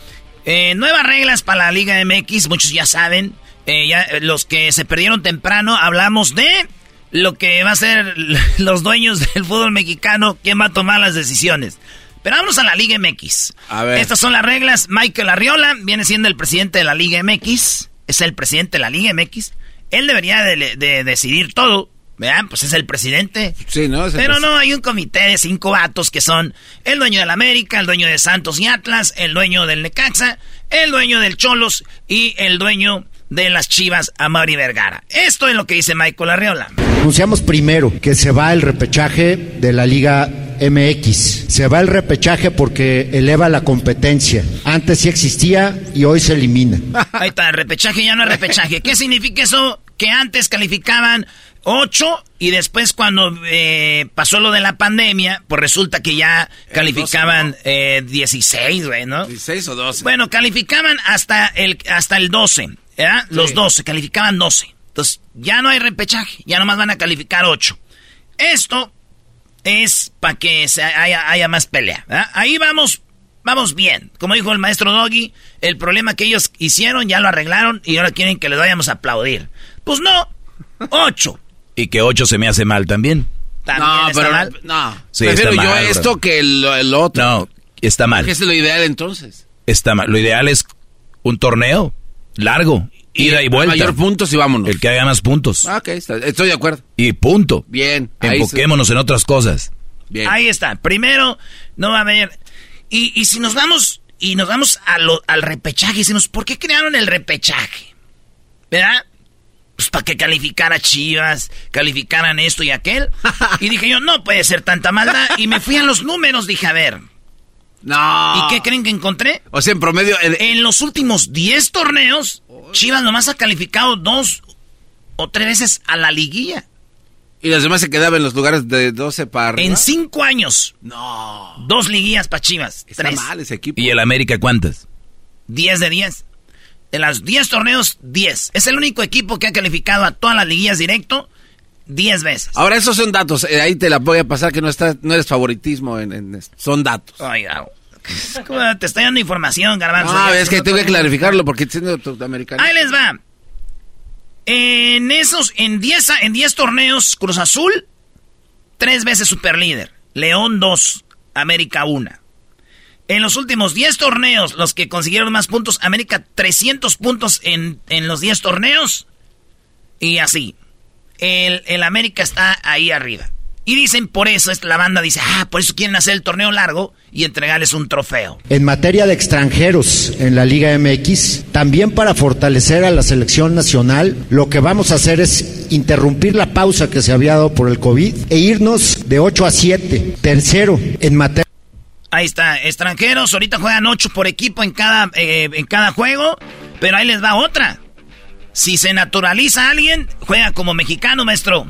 eh, nuevas reglas para la Liga MX, muchos ya saben. Eh, ya, los que se perdieron temprano, hablamos de lo que va a ser los dueños del fútbol mexicano, quién va a tomar las decisiones. Pero vamos a la Liga MX. A ver. Estas son las reglas. Michael Arriola viene siendo el presidente de la Liga MX. Es el presidente de la Liga MX. Él debería de, decidir todo. Vean, pues es el presidente. Sí, ¿no? Pero no, hay un comité de cinco vatos que son el dueño del América, el dueño de Santos y Atlas, el dueño del Necaxa, el dueño del Cholos y el dueño de las Chivas a Mauri Vergara. Esto es lo que dice Michael Arriola. Anunciamos primero que se va el repechaje de la Liga MX. Se va el repechaje porque eleva la competencia. Antes sí existía y hoy se elimina. Ahí está, el repechaje ya no es repechaje. ¿Qué significa eso? que antes calificaban 8 y después cuando eh, pasó lo de la pandemia, pues resulta que ya calificaban eh, 16, güey, ¿no? 16 o 12. Bueno, calificaban hasta el, hasta el 12, ¿verdad? Los 12, calificaban 12. Entonces, ya no hay repechaje, ya nomás van a calificar 8. Esto es para que se haya, haya más pelea, ¿verdad? Ahí vamos vamos bien. Como dijo el maestro Doggy, el problema que ellos hicieron ya lo arreglaron y ahora quieren que les vayamos a aplaudir. Pues no, ocho. Y que ocho se me hace mal también. ¿También no, está pero mal? no. Sí, Prefiero está yo mal, esto bro. que el, el otro. No, está mal. ¿Qué es lo ideal entonces? Está mal. Lo ideal es un torneo largo, ida y vuelta. Mayor puntos y vámonos. El que haga más puntos. Ah, ok, está- estoy de acuerdo. Y punto. Bien. Enfoquémonos en otras cosas. Bien. Ahí está. Primero, no va a haber. Y, y si nos vamos y nos vamos a lo- al repechaje, decimos, ¿por qué crearon el repechaje? ¿Verdad? Pues para que calificara Chivas, calificaran esto y aquel. y dije yo, no puede ser tanta maldad. Y me fui a los números, dije, a ver. No. ¿Y qué creen que encontré? O sea, en promedio. el- En los últimos 10 torneos, Chivas nomás ha calificado dos o tres veces a la liguilla. Y los demás se quedaban en los lugares de 12 para arriba. En cinco años. No. Dos liguillas para Chivas. Está tres. mal ese equipo. ¿Y el América cuántas? 10 de 10. De las 10 torneos, 10. Es el único equipo que ha calificado a todas las liguillas directo 10 veces. Ahora, esos son datos. eh, ahí te la voy a pasar que no está, no eres favoritismo en, en esto. Son datos. Oiga, ¿cómo te estoy dando información, Garbanzo. No, es que tengo que clarificarlo porque siendo americano. Ahí les va. En esos, en 10, a- en 10 torneos, Cruz Azul, tres veces superlíder. León 2, América 1. En los últimos 10 torneos, los que consiguieron más puntos, América 300 puntos en, en los 10 torneos. Y así. El, el América está ahí arriba. Y dicen por eso, es- la banda dice, ah, por eso quieren hacer el torneo largo y entregarles un trofeo. En materia de extranjeros en la Liga MX, también para fortalecer a la selección nacional, lo que vamos a hacer es interrumpir la pausa que se había dado por el COVID e irnos de 8 a 7. Tercero, en materia Ahí está, extranjeros, ahorita juegan 8 por equipo en cada, eh, en cada juego, pero ahí les va otra. Si se naturaliza alguien, juega como mexicano, maestro.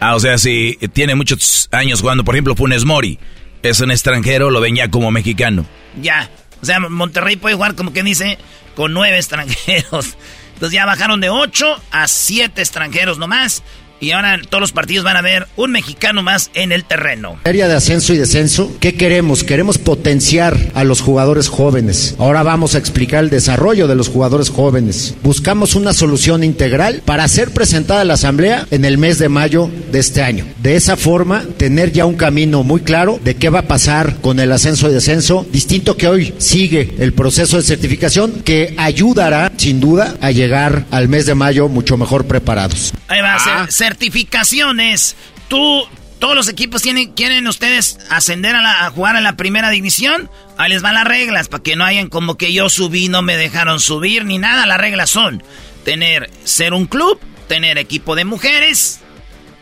Ah, o sea, si tiene muchos años jugando, por ejemplo, Funes Mori, es un extranjero, lo ven ya como mexicano. Ya. O sea, Monterrey puede jugar, como que dice, con 9 extranjeros. Entonces ya bajaron de 8 a 7 extranjeros nomás. Y ahora todos los partidos van a ver un mexicano más en el terreno. materia de ascenso y descenso, ¿qué queremos? Queremos potenciar a los jugadores jóvenes. Ahora vamos a explicar el desarrollo de los jugadores jóvenes. Buscamos una solución integral para ser presentada a la Asamblea en el mes de mayo de este año. De esa forma, tener ya un camino muy claro de qué va a pasar con el ascenso y descenso, distinto que hoy sigue el proceso de certificación que ayudará, sin duda, a llegar al mes de mayo mucho mejor preparados. Ahí va, cer- certificaciones. Tú, todos los equipos tienen, quieren ustedes ascender a, la- a jugar en la primera división. Ahí les van las reglas, para que no hayan como que yo subí, no me dejaron subir, ni nada. Las reglas son tener, ser un club, tener equipo de mujeres,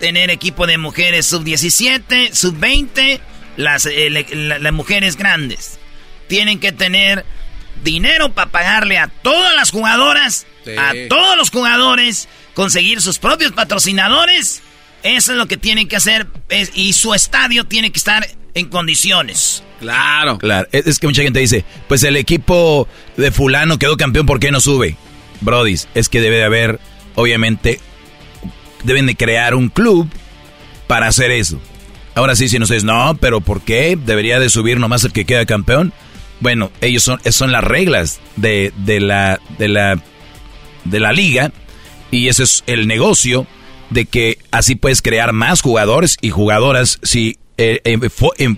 tener equipo de mujeres sub-17, sub-20, las, eh, le- la- las mujeres grandes. Tienen que tener dinero para pagarle a todas las jugadoras, Sí. a todos los jugadores, conseguir sus propios patrocinadores. Eso es lo que tienen que hacer es- y su estadio tiene que estar en condiciones. Claro. Claro, es, es que mucha gente dice, pues el equipo de fulano quedó campeón, ¿por qué no sube? Brodis, es que debe de haber, obviamente, deben de crear un club para hacer eso. Ahora sí, si nos dices, no, pero ¿por qué? Debería de subir nomás el que queda campeón. Bueno, ellos son, son las reglas de, de la, de la, de la liga y ese es el negocio de que así puedes crear más jugadores y jugadoras si eh, em- fo- em-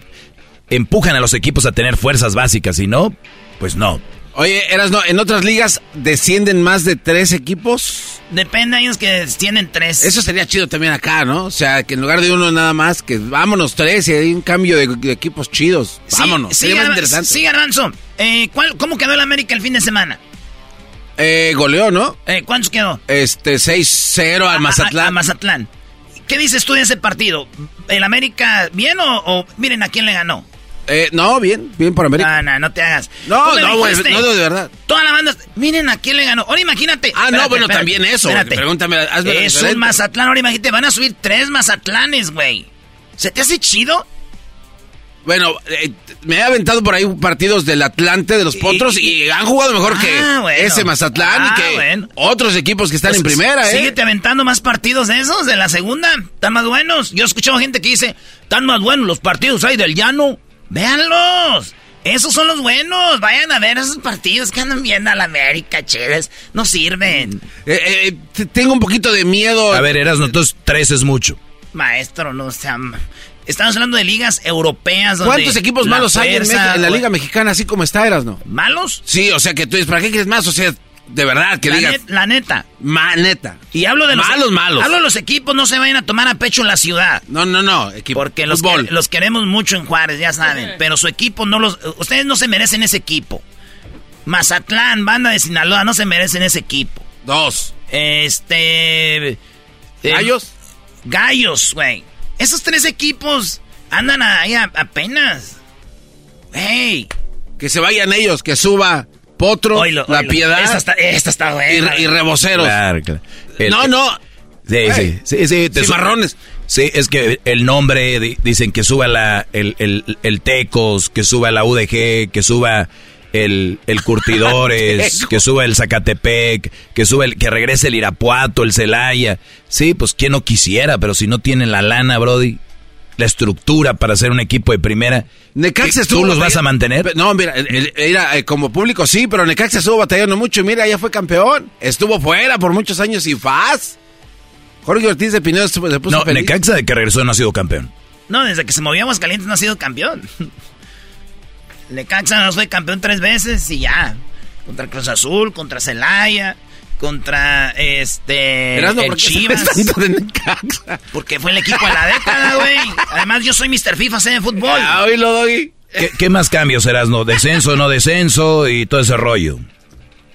empujan a los equipos a tener fuerzas básicas, si no, pues no. Oye, eras no, en otras ligas descienden más de tres equipos. Depende, hay unos que tienen tres. Eso sería chido también acá, ¿no? O sea, que en lugar de uno nada más, que vámonos tres y hay un cambio de, de equipos chidos. Sí, vámonos. Sí, sería más Garba- interesante. sí, Garbanzo. Eh, ¿cuál- ¿Cómo quedó el América el fin de semana? Eh, goleó, ¿no? Eh, ¿Cuántos quedó? Este, 6-0 al A- Mazatlán. A, a Mazatlán. ¿Qué dices tú de ese partido? ¿El América bien o, o miren a quién le ganó? Eh, no, bien, bien por América. No, no, no te hagas. No, no, güey, no, de verdad. Toda la banda, miren a quién le ganó. Ahora imagínate. Ah, no, bueno, también eso. Espérate. Pregúntame, hazme Es un Mazatlán, ahora imagínate, van a subir tres Mazatlanes, güey. ¿Se te hace chido? Bueno, eh, me he aventado por ahí partidos del Atlante, de los Potros, y, han jugado mejor Ah, que bueno. ese Mazatlán Ah, y que bueno. otros equipos que están en primera, ¿eh? Síguete aventando más partidos de esos, de la segunda. Están más buenos. Yo he escuchado gente que dice, están más buenos los partidos ahí del llano. Véanlos. Esos son los buenos. Vayan a ver esos partidos que andan viendo a la América, chéves. No sirven. Eh, eh, tengo un poquito de miedo. A ver, eras entonces tres es mucho. Maestro, no sea... Estamos hablando de ligas europeas. donde ¿Cuántos equipos malos hay en, en la. Liga Mexicana, así como está, Eras, no? ¿Malos? Sí, o sea que tú dices, ¿para qué quieres más? O sea, de verdad, que la, digas. net- la neta. Ma, neta. Y hablo de los Malos, malos. Hablo de los equipos, no se vayan a tomar a pecho la ciudad. No, no, no. Equipo. Porque los, que- los queremos mucho en Juárez, ya saben. Pero su equipo no los. Ustedes no se merecen ese equipo. Mazatlán, banda de Sinaloa, no se merecen ese equipo. Dos. Este. eh, ¿Gallos? gallos, güey. Esos tres equipos andan ahí a- apenas. ¡Ey! Que se vayan ellos, que suba Potro, La. Piedad Esta está, esta está y, buena. y Reboceros. Claro, claro. El- no, no. Sí, sí, sí, sí. te su- cimarrones. Sí, es que el nombre, di- dicen que suba la, el, el, el Tecos, que suba la UDG, que suba el, el Curtidores, que suba el Zacatepec, que suba el, que regrese el Irapuato, el Celaya. Sí, pues quien no quisiera, pero si no tienen la lana, Brody, la estructura para hacer un equipo de primera, Necaxa ¿qué- estuvo ¿tú los vas a mantener? No, mira, el- el- era eh, como público sí, pero Necaxa estuvo batallando mucho y mira, ya fue campeón. Estuvo fuera por muchos años y faz. Jorge Ortiz de Pinedo se puso No, feliz. Necaxa de que regresó no ha sido campeón. No, desde que se movió Aguascalientes no ha sido campeón. Necaxa nos fue campeón tres veces y ya. Contra Cruz Azul, contra Celaya, contra este. Erasmo, el ¿por qué Chivas. sabes tanto de Necaxa? Porque fue el equipo de la década, güey. Además, yo soy Mr. FIFA, sé de fútbol. Ah, oílo, Doggy. ¿Qué, qué más cambios serás, no? Descenso, no descenso y todo ese rollo.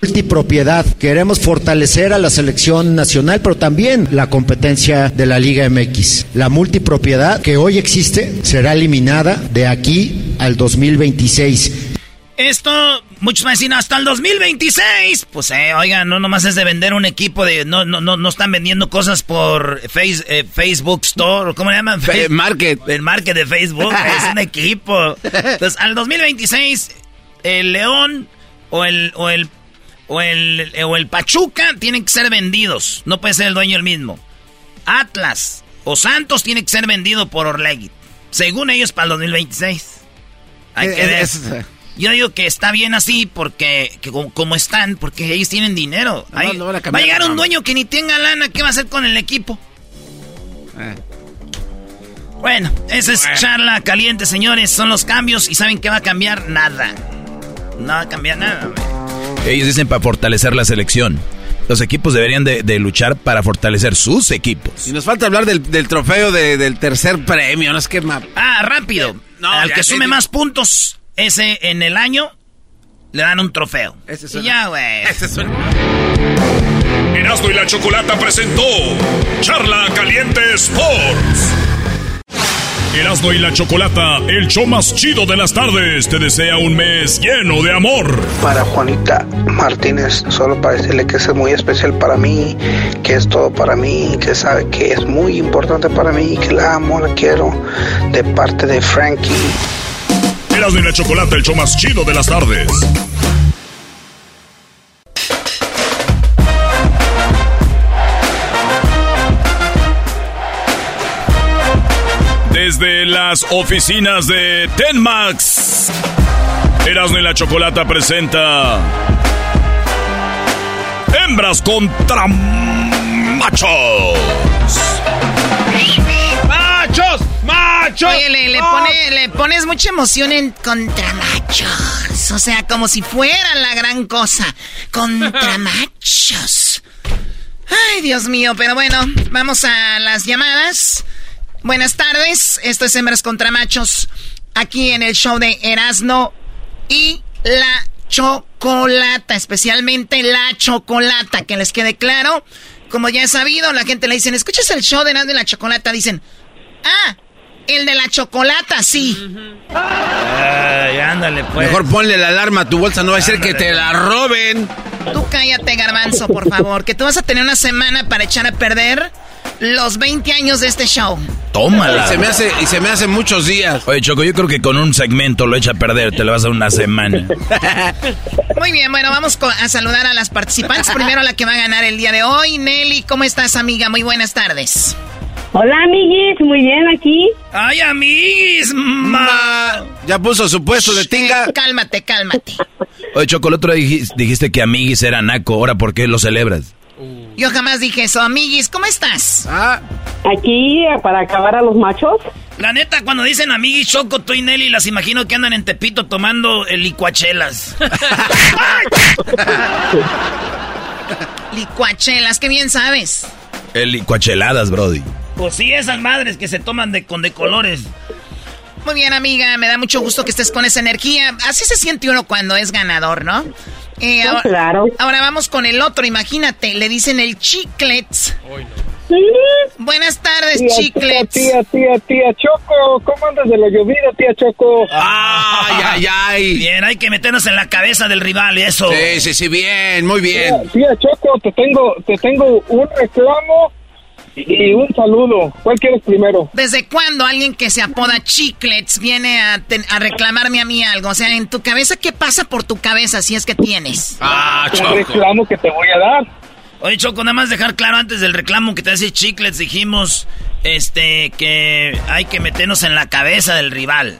Multipropiedad. Queremos fortalecer a la selección nacional, pero también la competencia de la Liga MX. La multipropiedad que hoy existe será eliminada de aquí al 2026. Esto, muchos van a decir, hasta el 2026. Pues, eh, oigan, no nomás es de vender un equipo de. No, no, no, no están vendiendo cosas por face- eh, Facebook Store, ¿cómo le llaman? Fe- market. El market de Facebook, es un equipo. Entonces, al 2026, el León o el, o el, o el, o el Pachuca tienen que ser vendidos. No puede ser el dueño el mismo. Atlas o Santos tiene que ser vendido por Orlegui. Según ellos, para el 2026. Hay que Eh, ver. es- es- Yo digo que está bien así porque que como, como están, porque ellos tienen dinero. No, Hay- no van a va a llegar un dueño que ni tenga lana, ¿qué va a hacer con el equipo? Eh. Bueno, esa es charla caliente, señores. Son los cambios y ¿saben qué va a cambiar? Nada. No va a cambiar nada. Ellos dicen para fortalecer la selección. Los equipos deberían de, de luchar para fortalecer sus equipos. Y nos falta hablar del, del trofeo de- del tercer premio, no es que ma- Ah, rápido. No, Al que sume más puntos ese en el año, le dan un trofeo. Ese Y suena- ya, güey. Ese es un- Erasmo y la Chocolata presentó Charla Caliente Sports. Erasmo y la Chocolata, el show más chido de las tardes, te desea un mes lleno de amor. Para Juanita Martínez, solo para decirle que es muy especial para mí, que es todo para mí, que sabe que es muy importante para mí, que la amo, la quiero, de parte de Frankie. Erasmo y la Chocolata, el show más chido de las tardes. Desde las oficinas de Tenmax, Erasmo y la Chocolata presenta Hembras contra Machos. ¡Machos! ¡Machos! Oye, le, le pone- le pones mucha emoción en contra machos. O sea, como si fuera la gran cosa. Contra machos. Ay, Dios mío, pero bueno, vamos a las llamadas. Buenas tardes, esto es Hembras contra Machos, aquí en el show de Erasno y la chocolata, especialmente la chocolata, que les quede claro. Como ya he sabido, la gente le dicen, ¿escuchas el show de Erasno y la chocolata? Dicen, ah, El de la chocolata, sí. Ay, ándale, pues. Mejor ponle la alarma a tu bolsa, no va a ser que te la roben. Tú cállate, garbanzo, por favor, que tú vas a tener una semana para echar a perder los 20 años de este show. Tómala. Y se me hace, y se me hace muchos días. Oye, Choco, yo creo que con un segmento lo echa a perder, te lo vas a dar una semana. Muy bien, bueno, vamos a saludar a las participantes. Primero la que va a ganar el día de hoy. Nelly, ¿cómo estás, amiga? Muy buenas tardes. Hola, amiguis, muy bien aquí. Ay, amiguis, ma. Ya puso su puesto de tinga. Cálmate, cálmate. Oye, Choco, el otro día dijiste, dijiste que amiguis era naco, ahora ¿por qué lo celebras? Yo jamás dije eso. Amiguis, ¿cómo estás? Ah. Aquí eh, para acabar a los machos. La neta, cuando dicen amiguis, Choco, tú y Nelly, las imagino que andan en Tepito tomando el licuachelas. licuachelas, qué bien sabes. El licuacheladas, Brody. Pues sí, esas madres que se toman de, con de colores. Muy bien, amiga, me da mucho gusto que estés con esa energía. Así se siente uno cuando es ganador, ¿no? Eh, ahora, claro. Ahora vamos con el otro, imagínate, le dicen el chiclets. Buenas tardes, tía, chiclets. Tía, tía, tía, Choco, ¿cómo andas de la llovida, tía Choco? Ay, ay, ay. Bien, hay que meternos en la cabeza del rival y eso. Sí, sí, sí, bien, muy bien. Tía, tía Choco, te tengo, te tengo un reclamo y un saludo. ¿Cuál quieres primero? ¿Desde cuándo alguien que se apoda Chiclets viene a, a, reclamarme a mí algo? O sea, en tu cabeza, ¿qué pasa por tu cabeza si es que tienes? Ah, Choco. El reclamo que te voy a dar. Oye, Choco, nada más dejar claro antes del reclamo que te hace Chiclets, dijimos este que hay que meternos en la cabeza del rival.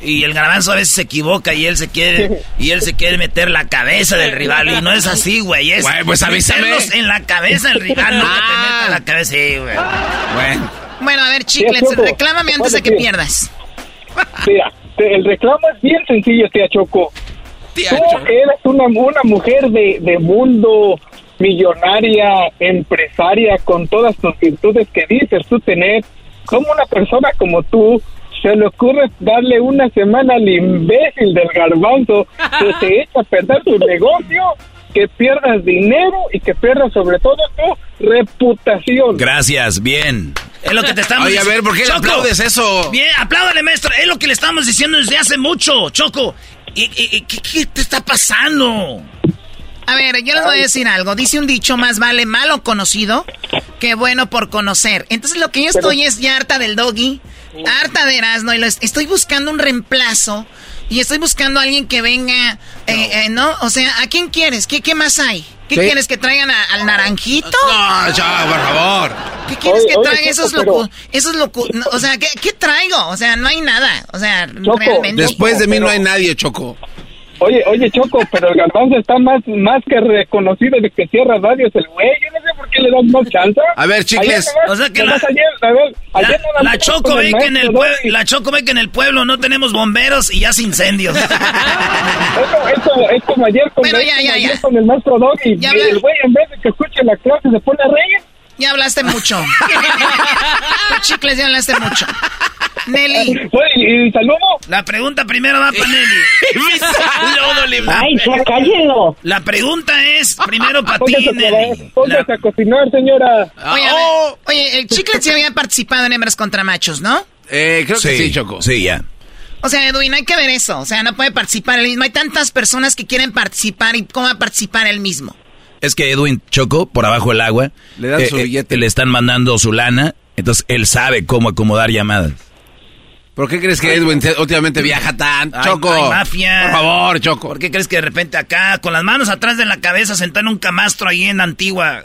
Y el garbanzo a veces se equivoca y él se quiere y él se quiere meter la cabeza del rival y no es así, güey. Es güey, pues avísame. en la cabeza del rival, no que te metas en la cabeza, sí, güey. Bueno. Bueno, a ver, Chiclets, reclámame antes de que pierdas. Mira, el reclamo es bien sencillo, tía Choco. Tía Tú Choco. eres una, una mujer de, de mundo millonaria, empresaria, con todas tus virtudes que dices tú tener, como una persona como tú se le ocurre darle una semana al imbécil del garbanzo que te echa a perder tu negocio, que pierdas dinero y que pierdas sobre todo tu reputación. Gracias, bien. Es lo que te estamos Oye, a ver, ¿por qué Choco, le aplaudes eso? Bien, apláudale, maestro. Es lo que le estamos diciendo desde hace mucho, Choco. ¿Y, y, y qué, qué te está pasando? A ver, yo les voy a decir algo. Dice un dicho, más vale malo conocido que bueno por conocer. Entonces lo que yo estoy es ya harta del doggy, harta de Erasmo, y lo estoy buscando un reemplazo. Y estoy buscando a alguien que venga, eh, eh, ¿no? O sea, ¿a quién quieres? ¿Qué, qué más hay? ¿Qué quieres que traigan a- al naranjito? No, ya, por favor. ¿Qué quieres Oye, que oye, traiga? Eso es Choco, loco. Eso es loco. no, o sea, ¿qué, qué traigo? O sea, no hay nada. O sea, Choco, realmente. Después de mí no hay nadie, Choco. Oye, oye, Choco, pero el garbanzo está más, más que reconocido de que cierra radios el güey. Yo no sé por qué le das más chance. A ver, chicles. Ayer O sea que nomás la- ayer, a ver, La, ayer la más Choco ve que en el maestro pue- Doggy. la Choco ve que en el pueblo no tenemos bomberos y ya hace incendios. Es como, es como- ayer con, Bueno, el- ya, ya, ya. con el maestro Doggy. El güey en vez de que escuche la clase se pone a reír. Ya hablaste mucho. Chicles, ya hablaste mucho. Nelly. Oye, ¿y saludo? La pregunta primero va para Nelly. Ay, ya cállenlo. La pregunta es primero para ti, Nelly. póngase a cocinar, señora. Oye, a ver, oye, el chicles ya había participado en hembras contra machos, ¿no? Eh, creo que sí, Choco. Sí, ya. O sea, Edwin, hay que ver eso. O sea, no puede participar él mismo. Hay tantas personas que quieren participar y cómo va a participar él mismo. Es que Edwin Choco, por abajo del agua, Le dan su billete. le están mandando su lana, entonces él sabe cómo acomodar llamadas. ¿Por qué crees que Edwin te- últimamente viaja tan? Ay, Choco. ay, mafia. Por favor, Choco. ¿Por qué crees que de repente acá, con las manos atrás de la cabeza, sentado en un camastro ahí en Antigua,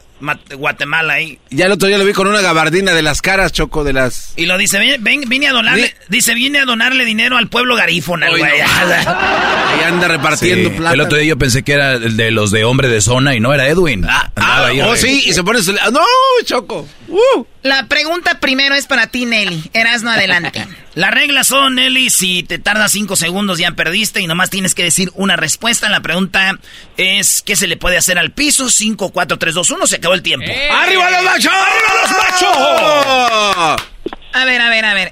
Guatemala ahí? Ya el otro día lo vi con una gabardina de las caras, Choco, de las... Y lo dice, ven, ven, vine a donarle, dice, vine a donarle dinero al pueblo garífona, güey. no. Ahí anda repartiendo Sí, plata. El otro día yo pensé que era el de los de hombre de zona y no era Edwin. Ah, ah, ahí oh, sí, y se pone su... ¡No, Choco! ¡Uh! La pregunta primero es para ti, Nelly. Erasno, adelante. Las reglas son, Nelly, si te tardas cinco segundos ya perdiste y nomás tienes que decir una respuesta. La pregunta es, ¿qué se le puede hacer al piso? 5, 4, 3, 2, 1, se acabó el tiempo. ¡Arriba los machos! ¡Arriba los machos! A ver, a ver, a ver.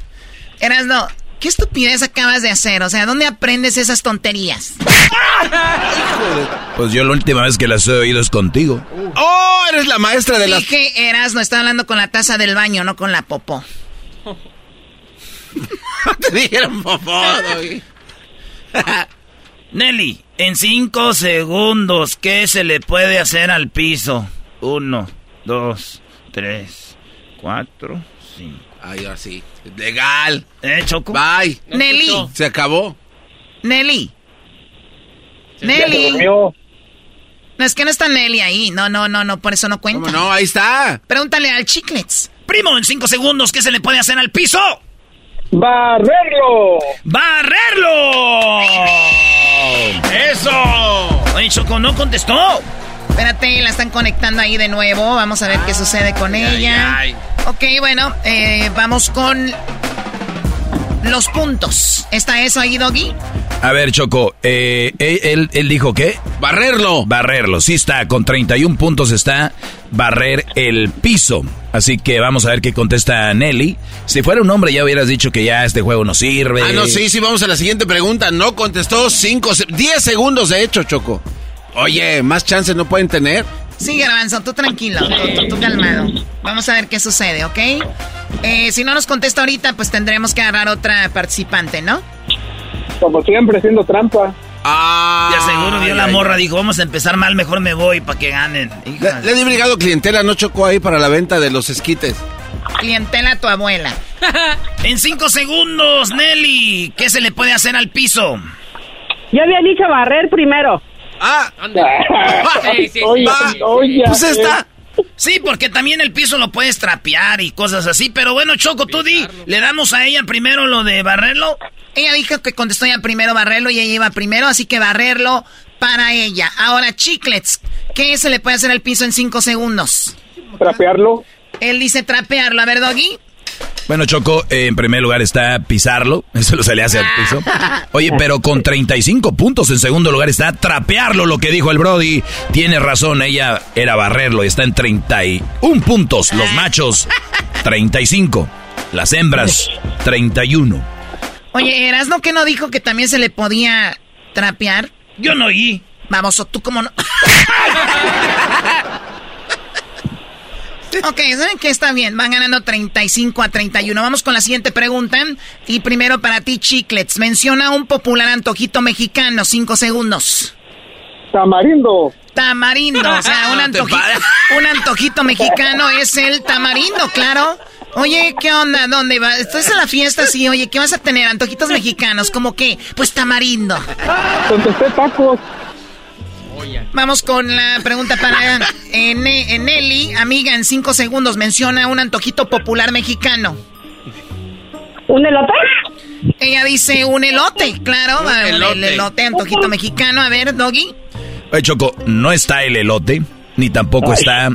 Erasno, ¿qué estupidez acabas de hacer? O sea, ¿dónde aprendes esas tonterías? Pues yo la última vez que las he oído es contigo. ¡Oh, eres la maestra de las... Dije, Erasno, está hablando con la taza del baño, no con la popó. te dijeron Doggy. Nelly, en cinco segundos, ¿qué se le puede hacer al piso? Uno, dos, tres, cuatro, cinco. Ay, así. Legal. ¿Eh, Choco? Bye. Nelly. Se acabó. Nelly. Nelly. No, es que no está Nelly ahí. No, no, no, no, por eso no cuenta. ¿Cómo no? Ahí está. Pregúntale al Chiclets. Primo, en cinco segundos, ¿qué se le puede hacer al piso? ¡Barrerlo! ¡Barrerlo! ¡Eso! Oye, Choco, no contestó. Espérate, la están conectando ahí de nuevo. Vamos a ver qué sucede con ella. Ok, bueno, eh, vamos con los puntos. ¿Está eso ahí, Doggy? A ver, Choco, eh, él, él, dijo que... Barrerlo. Barrerlo, sí está, con 31 puntos está barrer el piso. Así que vamos a ver qué contesta Nelly. Si fuera un hombre ya hubieras dicho que ya este juego no sirve. Ah, no, sí, sí, vamos a la siguiente pregunta. No contestó 5, 10 segundos de hecho, Choco. Oye, ¿más chances no pueden tener? Sí, Garbanzo, tú tranquilo, tú, calmado. Vamos a ver qué sucede, ¿ok? Eh, si no nos contesta ahorita, pues tendremos que agarrar otra participante, ¿no? Como siempre, haciendo trampa. Ah, ya seguro vio la morra, dijo, vamos a empezar mal, mejor me voy para que ganen. Le, le he obligado clientela, no chocó ahí para la venta de los esquites. Clientela a tu abuela. en cinco segundos, Nelly, ¿qué se le puede hacer al piso? Yo había dicho barrer primero. Ah, sí, sí, sí. pues está. Sí, porque también el piso lo puedes trapear y cosas así. Pero bueno, Choco, tú di, le damos a ella primero lo de barrerlo. Ella dijo que contestó ya primero barrerlo y ella iba primero, así que barrerlo para ella. Ahora, chiclets, ¿qué se le puede hacer al piso en cinco segundos? Trapearlo. Él dice trapearlo. A ver, Doggy. Bueno, Choco, en primer lugar está pisarlo, eso se le hace al piso. Oye, pero con 35 puntos en segundo lugar está trapearlo, lo que dijo el Brody. Tiene razón, ella era barrerlo y está en 31 puntos. Los machos, 35. Las hembras, 31. Oye, ¿Erasno que no dijo que también se le podía trapear? Yo no oí. Vamos, o tú como no. Ok, ¿saben qué? Está bien. Van ganando 35 a 31. Vamos con la siguiente pregunta. Y primero para ti, Chiclets. Menciona un popular antojito mexicano. Cinco segundos. Tamarindo. Tamarindo. O sea, un antojito, un antojito mexicano es el tamarindo, claro. Oye, ¿qué onda? ¿Dónde vas? Estás en la fiesta, sí. Oye, ¿qué vas a tener? Antojitos mexicanos. ¿Cómo qué? Pues tamarindo. Contesté tacos. Vamos con la pregunta para Nelly. Amiga, en cinco segundos, menciona un antojito popular mexicano. ¿Un elote? Ella dice un elote, claro. El elote, antojito mexicano. A ver, Doggy. Oye, Choco, no está el elote, ni tampoco está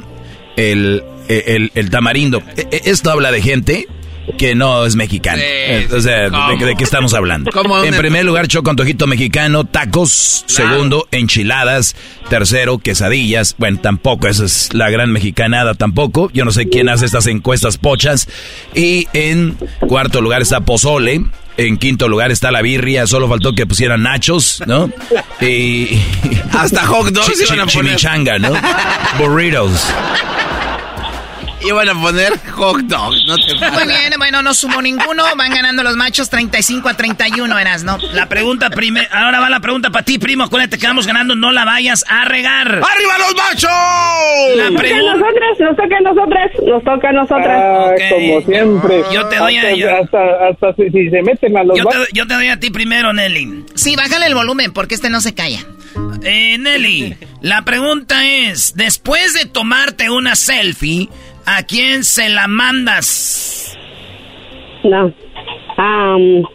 el, el, tamarindo. E, e, esto habla de gente que no es mexicano. o sea, ¿de, qué estamos hablando? En primer lugar, choco antojito mexicano, tacos. Segundo, enchiladas. Tercero, quesadillas. Bueno, tampoco, esa es la gran mexicanada tampoco. Yo no sé quién hace estas encuestas pochas. Y en cuarto lugar está pozole. En quinto lugar está la birria, solo faltó que pusieran nachos, ¿no? Y... Hasta hot dogs chimichanga, ¿no? Burritos. Iban a poner hot dog. No te Muy bien, bueno, no sumo ninguno. Van ganando los machos 35 a 31, eras, ¿no? La pregunta primero. Ahora va la pregunta para ti, primo. Acuérdate que vamos ganando. No la vayas a regar. ¡Arriba los machos! La pregunta. Nosotros, nos toca a nosotras. Nos toca a nosotras. Ah, Como siempre. Yo te doy a. Hasta, hasta, si, se meten a los yo te, yo te doy a ti primero, Nelly. Sí, bájale el volumen porque este no se calla. Eh, Nelly, la pregunta es: después de tomarte una selfie. ¿A quién se la mandas? No.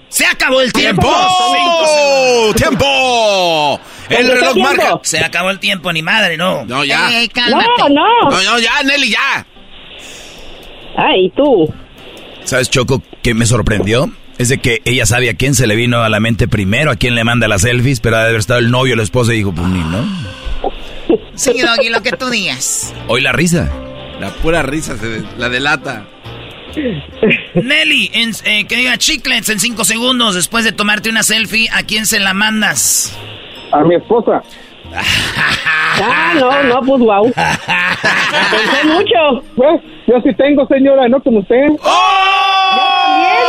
Se acabó el tiempo. ¡Tiempo! ¡Tiempo! El reloj marca. Se acabó el tiempo, ni madre, no. No, ya. no, no. No, no, ya, Nelly, ya. Ay, tú. ¿Sabes, Choco, qué me sorprendió? Es de que ella sabe a quién se le vino a la mente primero, a quién le manda las selfies, pero ha de haber estado el novio, la esposa y dijo, pues ni, ¿no? Sí, Doggy, lo que tú digas. Hoy la risa. La pura risa se la delata. Nelly, en, eh, que diga chiclets en cinco segundos después de tomarte una selfie, ¿a quién se la mandas? A mi esposa. ah, no, no, pues wow. Pensé mucho. Pues, yo sí tengo, señora, no como usted. ¡Oh! Yo también.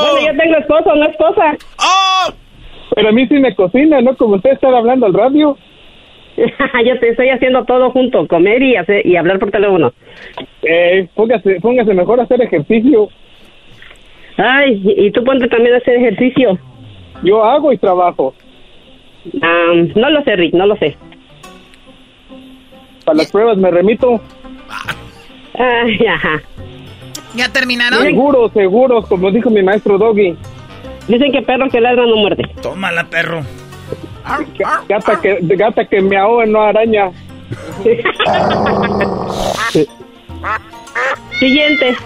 Bueno, yo tengo esposo, no esposa. ¡Oh! Pero a mí sí me cocina, ¿no? Como usted está hablando al radio. yo te estoy haciendo todo junto, comer y hacer y hablar por teléfono. Eh, póngase, póngase mejor a hacer ejercicio. Ay, y tú ponte también a hacer ejercicio. Yo hago y trabajo. Ah, no lo sé, Rick, no lo sé. Para las pruebas me remito. Ay, ajá. ¿Ya terminaron? Seguros, seguros, como dijo mi maestro Doggy. Dicen que perro que ladra no muerde. Tómala, perro. Gata que, gata que me ahoga no araña. Siguiente.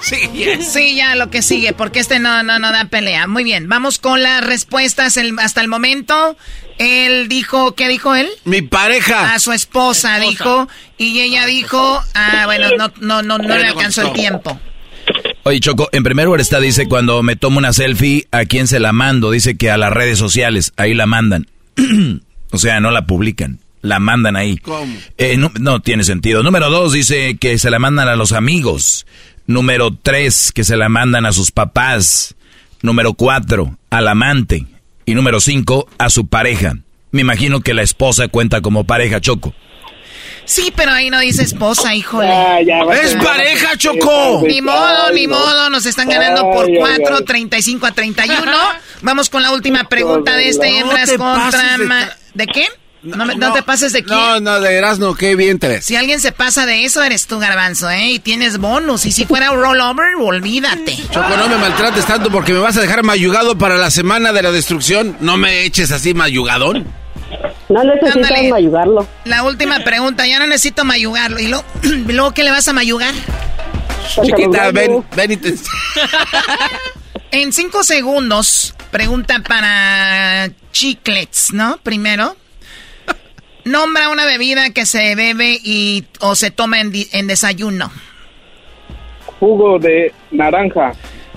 Sí, sí, ya lo que sigue, porque este no, no, no da pelea. Muy bien, vamos con las respuestas el- hasta el momento. Él dijo, ¿qué dijo él? Mi pareja. A su esposa, dijo, y ella dijo, ah, bueno, no, no, no, no le alcanzó el tiempo. Oye, Choco, en primer lugar está, dice, cuando me tomo una selfie, ¿a quién se la mando? Dice que a las redes sociales, ahí la mandan. o sea, no la publican, la mandan ahí. ¿Cómo? Eh, no, no tiene sentido. Número dos dice que se la mandan a los amigos. Número tres, que se la mandan a sus papás. Número cuatro, al amante. Y número cinco, a su pareja. Me imagino que la esposa cuenta como pareja, Choco. Sí, pero ahí no dice esposa, híjole. Ah, ya, ¡Es pareja, Choco! Ni modo, ni modo, nos están ganando por Ay, ay, 4, ay. 35 a 31. Vamos con la última pregunta de este No hembras contra... de ma- ta- ¿De qué? No, te pases de quién. No, no, de Erasmo, qué bien te ves. Si alguien se pasa de eso, eres tú, garbanzo, ¿eh? Y tienes bonus. Y si fuera un rollover, olvídate. Choco, no me maltrates tanto porque me vas a dejar mayugado para la semana de la destrucción. No me eches así mayugadón. No necesitas Ándale. ayudarlo. La última pregunta, ya no necesito mayugarlo. ¿Y luego, ¿y luego qué le vas a mayugar? Chiquita, ven, ven y te... En cinco segundos, pregunta para chiclets, ¿no? Primero. Nombra una bebida que se bebe y o se toma en, en desayuno. Jugo de naranja.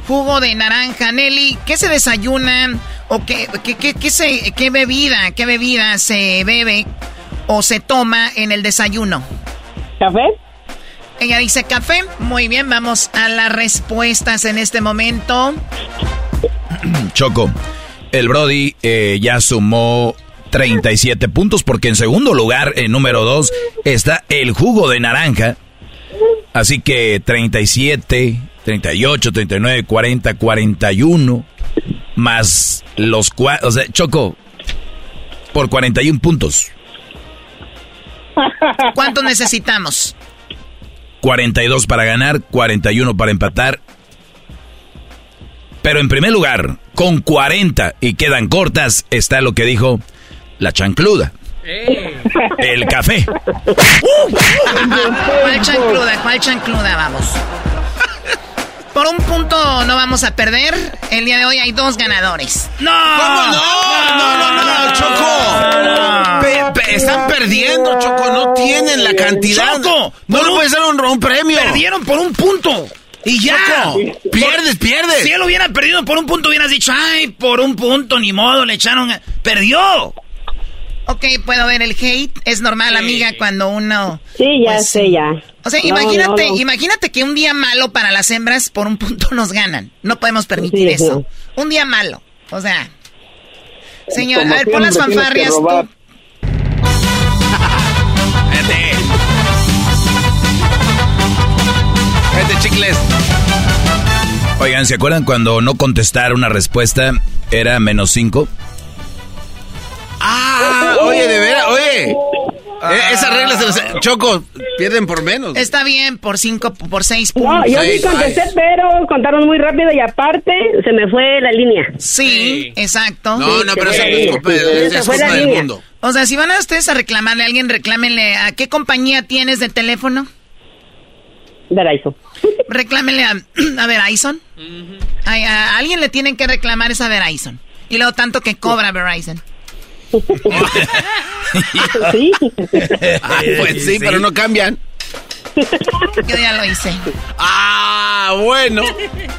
Jugo de naranja, Nelly. ¿Qué se desayuna o qué, qué, qué, qué se, qué bebida, qué bebida se bebe o se toma en el desayuno? ¿Café? Ella dice café. Muy bien, vamos a las respuestas en este momento. Choco, el Brody eh, ya sumó 37 puntos porque en segundo lugar, en número 2, está el jugo de naranja. Así que 37, 38, 39, 40, 41, más los cuatro, o sea, Choco, por 41 puntos. ¿Cuánto necesitamos? 42 para ganar, 41 para empatar. Pero en primer lugar, con 40 y quedan cortas, está lo que dijo la chancluda. El café. ¿Cuál chancluda? ¿Cuál chancluda? Vamos. Por un punto no vamos a perder. El día de hoy hay dos ganadores. ¡No! ¿Cómo no? No, no, no, Choco. Pe- pe- están perdiendo, Choco. No tienen la cantidad. Choco, no por dar un, un premio. Perdieron por un punto. Y ya. Choco, pierdes, pierdes. Si él hubiera perdido por un punto, hubieras dicho, ay, por un punto, ni modo, le echaron. a-". Perdió. Ok, puedo ver el hate. Es normal, amiga, cuando uno... Sí, ya pues, sé, ya. O sea, No, imagínate, no, no. imagínate que un día malo para las hembras por un punto nos ganan. No podemos permitir Sí, eso. Un día malo. O sea... Señor, Como a ver, pon las fanfarrias. Vete. Vete, chicles. Oigan, ¿se acuerdan cuando no contestar una respuesta era menos 5? Ah, oye, de veras, oye. Eh, esas reglas se las... Choco, pierden por menos. Está bien, por cinco, por seis No, puntos. yo sí contesté, pero contaron muy rápido y aparte se me fue la línea. Sí, exacto. No, no, pero eso Se no es culpa, es fue la culpa del línea. mundo. O sea, si van a ustedes a reclamarle a alguien, reclámenle a qué compañía tienes de teléfono. Verizon. Reclámenle a, a Verizon. Ay, a, alguien le tienen que reclamar esa Verizon. Y luego tanto que cobra Verizon. sí. Ah, pues sí, pero no cambian. Yo ya lo hice. Ah, bueno.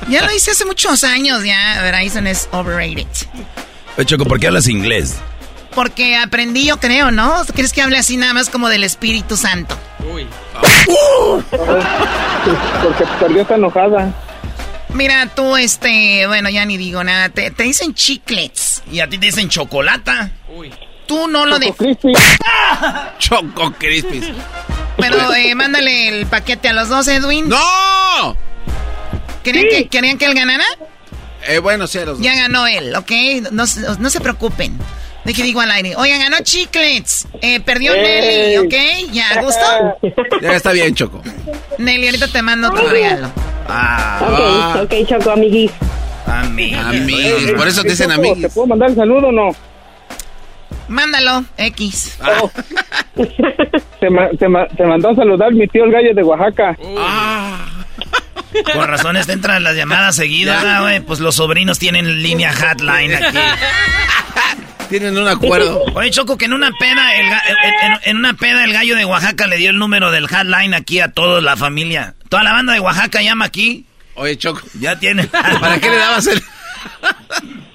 Ya lo hice hace muchos años, ya. Verizon es overrated. Choco, ¿por qué hablas inglés? Porque aprendí, yo creo, ¿no? ¿Crees que hable así nada más como del Espíritu Santo? Porque perdió está enojada. Mira, tú, este, bueno, ya ni digo nada. Te, dicen chiclets. Y a ti te dicen chocolata. Uy. Tú no lo de. Choco Crispis. Pero eh, mándale el paquete a los dos, Edwin. ¡No! ¿Querían, que, ¿querían que él ganara? Eh, bueno, sí, los Ya ganó él, ¿ok? No, no se preocupen. De que digo al aire. Oigan, ganó Chiclets. Eh, perdió Nelly, ¿ok? ¿Ya? ¿Gusto? Ya está bien, Choco. Nelly, ahorita te mando otro regalo. Ah, ok, ok, Choco, amiguis. Amiguis. Por eso te dicen amiguis. ¿Te puedo mandar el saludo o no? Mándalo, X. Oh. te, te, mandó a saludar mi tío el gallo de Oaxaca. Ah. Con razones te entran las llamadas seguidas, güey. Pues los sobrinos tienen línea hotline aquí. Tienen un acuerdo. Oye, Choco, que en una peda, el, en, una peda el gallo de Oaxaca le dio el número del hotline aquí a toda la familia. Toda la banda de Oaxaca llama aquí. Oye, Choco. Ya tiene. ¿Para qué le dabas el...?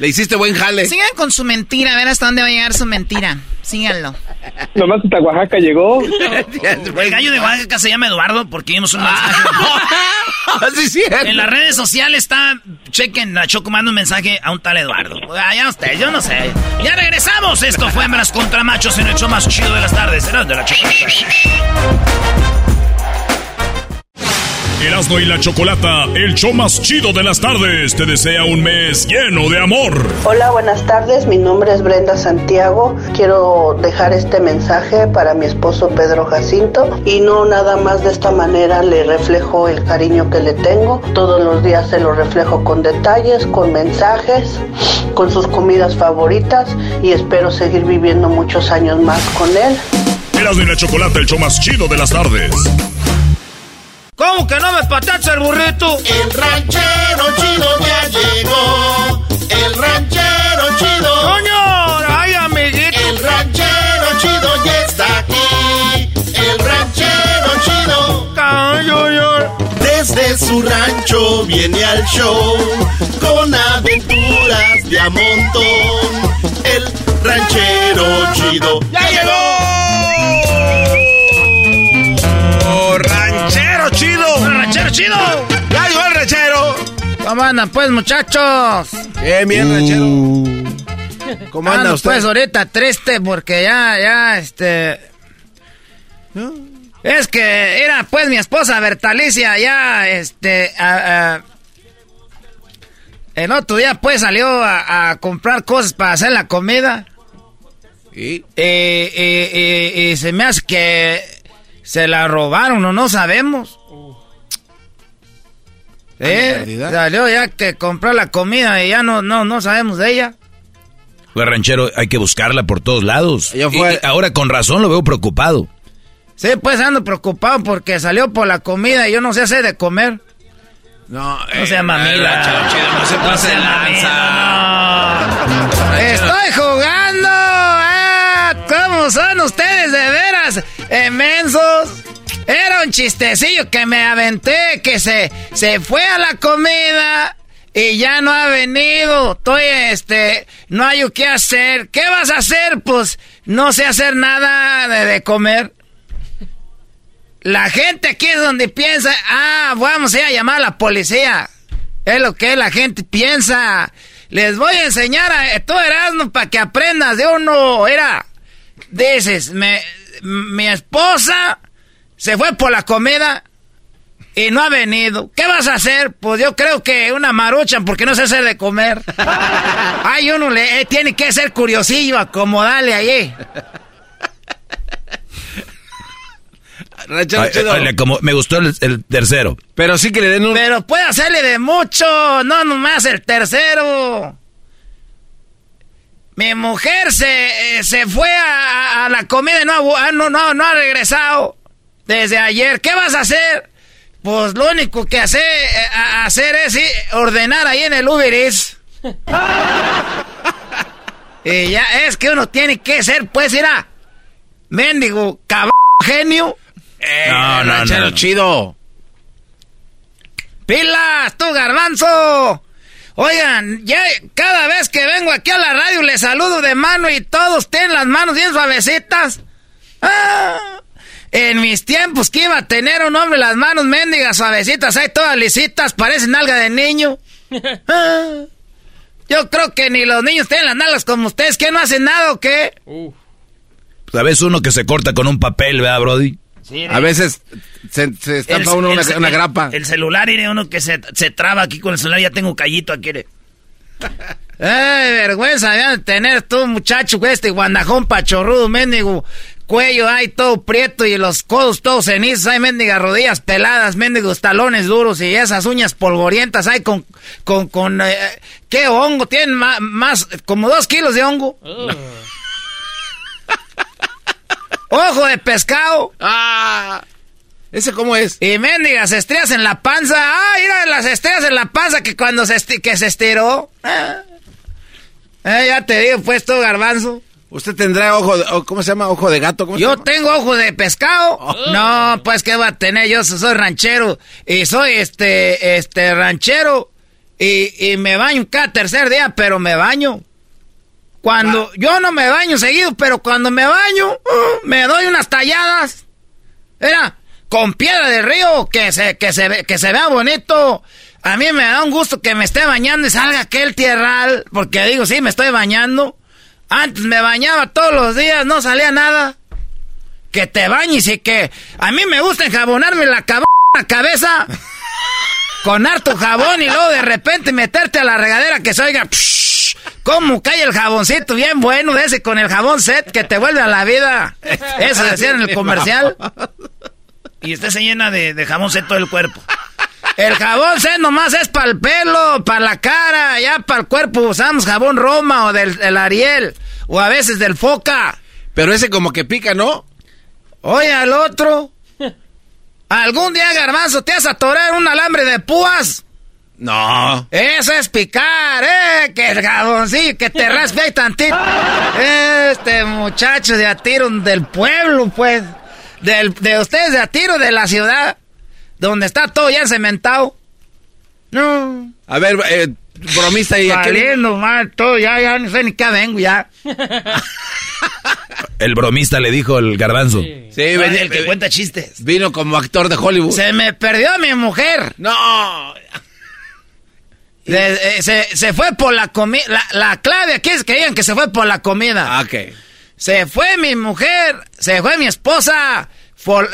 Le hiciste buen jale. Sigan con su mentira, a ver hasta dónde va a llegar su mentira. Síganlo. Nomás hasta Oaxaca llegó. El gallo de Oaxaca se llama Eduardo porque vimos un mensaje. sí, en las redes sociales está, chequen, la Choco manda un mensaje a un tal Eduardo. Allá usted, yo no sé. Ya regresamos. Esto fue Hembras contra Machos en el show más chido de las tardes. Será de la Choco. Erasmo y la Chocolata, el show más chido de las tardes, te desea un mes lleno de amor. Hola, buenas tardes. Mi nombre es Brenda Santiago. Quiero dejar este mensaje para mi esposo Pedro Jacinto y no nada más de esta manera le reflejo el cariño que le tengo. Todos los días se lo reflejo con detalles, con mensajes, con sus comidas favoritas y espero seguir viviendo muchos años más con él. Erasmo y la Chocolata, el show más chido de las tardes. ¿Cómo que no me patacha el burrito? El ranchero chido ya llegó. El ranchero chido. ¡Coño! ¡Ay, amiguito! El ranchero chido ya está aquí. El ranchero chido. ¡Cayo, Desde su rancho viene al show con aventuras de a montón. El ranchero chido ya llegó. ¿Cómo andan, pues, muchachos? Bien, bien, ranchero. ¿Cómo anda usted? Pues ahorita triste porque ya, ya, este... Es que era, pues, mi esposa Bertalicia ya, este... el otro día, pues, salió a, comprar cosas para hacer la comida. ¿Y? y se me hace que se la robaron o no sabemos. ¿Eh? Salió ya que compró la comida y ya no, no, no sabemos de ella. Pues ranchero, hay que buscarla por todos lados. Y, ahora con razón lo veo preocupado. Sí, pues ando preocupado porque salió por la comida y yo no sé hacer de comer. No, no eh, sea mamila. no se pase Estoy jugando. Ah, ¿Cómo son ustedes de veras? Inmensos. Era un chistecillo que me aventé, que se, se fue a la comida y ya no ha venido. Estoy, este, no hay qué hacer. ¿Qué vas a hacer? Pues no sé hacer nada de, comer. La gente aquí es donde piensa, ah, vamos a ir a llamar a la policía. Es lo que la gente piensa. Les voy a enseñar a todo Erasmo para que aprendas de uno. Era, dices, me, mi esposa se fue por la comida y no ha venido. ¿Qué vas a hacer? Pues yo creo que una marucha porque no se hace de comer. Ay, uno le eh, tiene que ser curiosillo, acomodarle ahí. me gustó el, tercero. Pero sí que le den un... Pero puede hacerle de mucho, no nomás el tercero. Mi mujer se, eh, se fue a, la comida y no, ah, no, no, no ha regresado desde ayer. ¿Qué vas a hacer? Pues lo único que hace, eh, hacer es ordenar ahí en el Uber Eats. y ya es que uno tiene que ser, pues, era mendigo, cabrón, genio. Eh, no, no, no, chido. ¡Pilas, tú, garbanzo! Oigan, ya cada vez que vengo aquí a la radio les saludo de mano y todos tienen las manos bien suavecitas. ¡Ah! En mis tiempos que iba a tener un hombre las manos mendigas, suavecitas, ahí todas lisitas, parecen alga de niño. Ah, yo creo que ni los niños tienen las nalgas como ustedes, que no hacen nada o qué. ¿Sabes uno que se corta con un papel, verdad, Brody? Sí, a veces se, se estampa uno una, una, grapa. El, celular, y uno que se, se, traba aquí con el celular, ya tengo callito aquí. Ay, vergüenza de tener tú, muchacho, este guandajón pachorrudo, mendigo cuello, hay todo prieto y los codos todos cenizos, hay mendigas rodillas peladas, mendigos talones duros y esas uñas polvorientas, hay con, con, con, eh, ¿qué hongo? Tienen más, más, como dos kilos de hongo. Ojo de pescado. Ah. ¿Ese cómo es? Y mendigas estrellas en la panza. Ah, mira las estrellas en la panza que cuando se, que se estiró. Ah. Eh, ya te digo, puesto garbanzo. ¿Usted tendrá ojo, de, ¿cómo se llama? ¿Ojo de gato? yo tengo ojo de pescado. Oh. No, pues ¿qué va a tener? Yo soy ranchero y soy este, este ranchero y, y me baño cada tercer día, pero me baño. Cuando ah. yo no me baño seguido, pero cuando me baño, uh, me doy unas talladas. Mira, con piedra de río, que se, que se, que se vea bonito. A mí me da un gusto que me esté bañando y salga aquel tierral, porque digo, sí, me estoy bañando. Antes me bañaba todos los días, no salía nada. Que te bañes y que a mí me gusta enjabonarme la, la cabeza con harto jabón y luego de repente meterte a la regadera que se oiga. ¿Cómo cae el jaboncito bien bueno de ese con el jabón set que te vuelve a la vida? Eso decían en el comercial. Y usted se llena de, de jabón set todo el cuerpo. El jabón set nomás es para el pelo, para la cara, ya para el cuerpo usamos jabón Roma o del Ariel, o a veces del Foca. Pero ese como que pica, ¿no? Oye, al otro. ¿Algún día, garbanzo, te has atorado un alambre de púas? No. Eso es picar, eh, que el jaboncillo, que te raspe ahí tantito. Este muchacho de Atiro del pueblo, pues. Del, de ustedes de Atiro de la ciudad donde está todo ya cementado. No. A ver, eh, bromista y Saliendo mal, todo, ya, ya no sé ni qué vengo, ya. el bromista le dijo el garbanzo. Sí, sí venía, el que cuenta chistes. Vino como actor de Hollywood. Se me perdió mi mujer. No. Eh, se, se, fue por la comida. La, la, clave aquí es que digan que se fue por la comida. Ah, ok. Se fue mi mujer, se fue mi esposa,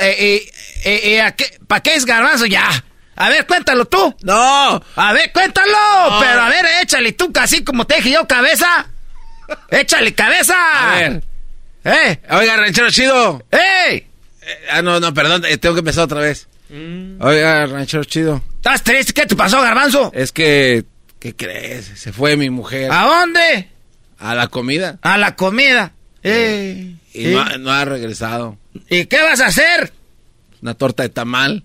eh, eh, eh, ¿Para qué es garbanzo? Ya. A ver, cuéntalo tú. No. A ver, cuéntalo. Pero a ver, échale tú, así como te dije yo, cabeza. Échale cabeza. A ver. ¿Eh? Oiga, ranchero chido. ¡Ey! ah, no, no, perdón, tengo que empezar otra vez. Mm. Oiga, ranchero chido. ¿Estás triste? ¿Qué te pasó, garbanzo? Es que, ¿qué crees? Se fue mi mujer. ¿A dónde? A la comida. A la comida. Eh. Y no ha regresado. ¿Y qué vas a hacer? Una torta de tamal.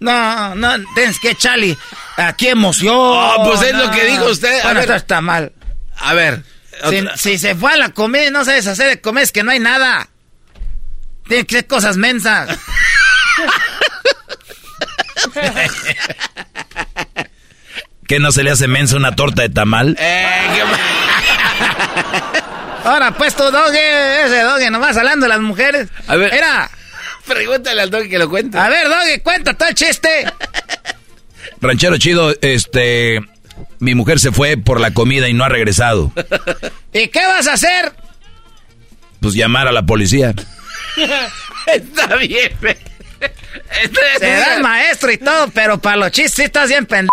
No, no, tienes que echarle aquí emoción. Oh, pues es lo que dijo usted. A ver, está mal. A ver. Si, se fue a la comida y no sabes hacer de comer, es que no hay nada. Tiene que ser cosas mensas. ¿Qué no se le hace mensa una torta de tamal? Eh, qué... Ahora, pues tu doge, ese doge, nomás hablando de las mujeres. A ver. Era. Pregúntale al doge que lo cuente. A ver, doge, cuenta todo el chiste. Ranchero chido, este. Mi mujer se fue por la comida y no ha regresado. ¿Y qué vas a hacer? Pues llamar a la policía. Está bien, Se da el maestro y todo, pero para los chistes sí estás bien pendejo.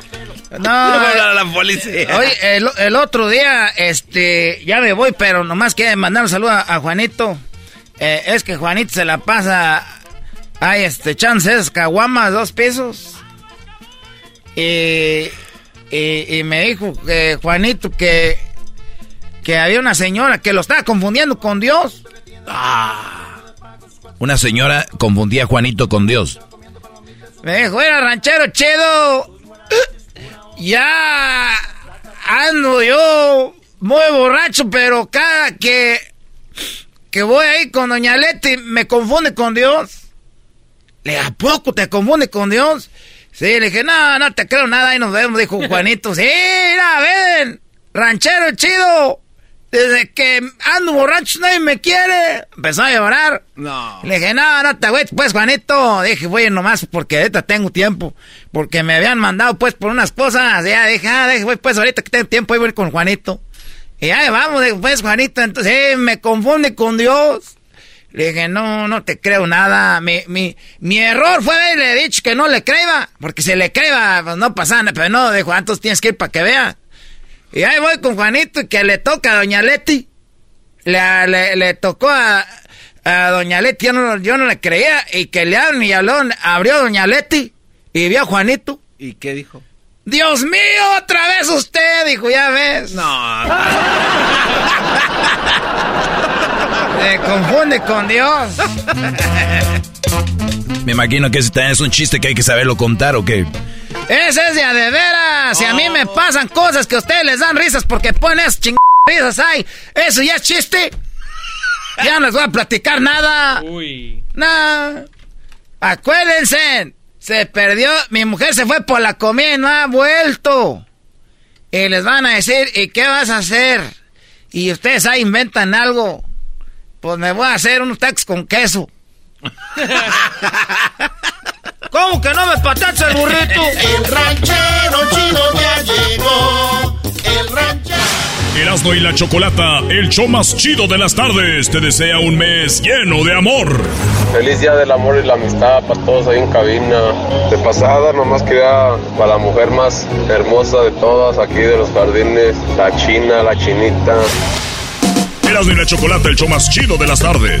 No, a la policía. Oye, el, otro día, este, ya me voy, pero nomás quiero mandar un saludo a, Juanito. Eh, es que Juanito se la pasa, ay, este, chances, caguamas, dos pesos. Y, y, me dijo que Juanito que, que había una señora que lo estaba confundiendo con Dios. Ah, una señora confundía a Juanito con Dios. Me dijo, era ranchero chido ya ando yo muy borracho, pero cada que, que voy ahí con Doña Leti me confunde con Dios. Le ¿a poco te confunde con Dios? Sí, le dije, no, no te creo nada, ahí nos vemos, dijo Juanito. Sí, mira, ven. ranchero chido, desde que ando borracho nadie me quiere. Empezó a llorar. No. Le dije, no, no te güey, pues Juanito. Dije, voy nomás porque ahorita tengo tiempo. Porque me habían mandado pues por unas cosas. Ya dije, ah, dije, voy pues ahorita que tengo tiempo voy a ir con Juanito. Y ya vamos, pues Juanito. Entonces, me confunde con Dios. Le dije, no, no te creo nada. Mi, mi, mi error fue haberle dicho que no le creba. Porque si le creba, pues no pasa nada. Pero no, dijo, entonces tienes que ir para que vea. Y ahí voy con Juanito y que le toca a Doña Leti. Le, le, tocó a, a, Doña Leti, yo no, yo no le creía. Y que le hablan y habló, abrió Doña Leti y vio a Juanito. ¿Y qué dijo? Dios mío, otra vez usted, dijo, ya ves. No. Se confunde con Dios. Me imagino que ese también es un chiste que hay que saberlo contar o qué. Ese es de a de veras. Si a mí me pasan cosas que a ustedes les dan risas porque ponen esas risas ahí, eso ya es chiste. Ya no les voy a platicar nada. Uy. No. Acuérdense, se perdió. Mi mujer se fue por la comida y no ha vuelto. Y les van a decir, ¿y qué vas a hacer? Y ustedes ahí inventan algo. Pues me voy a hacer unos tacos con queso. ¿Cómo que no me patacha el burrito? El ranchero chido ya llegó. El ranchero. Erasmo y la Chocolata, el show más chido de las tardes, te desea un mes lleno de amor. Feliz día del amor y la amistad para todos ahí en cabina. De pasada, nomás queda para la mujer más hermosa de todas aquí de los jardines, la china, la chinita. Erasmo y la Chocolata, el show más chido de las tardes.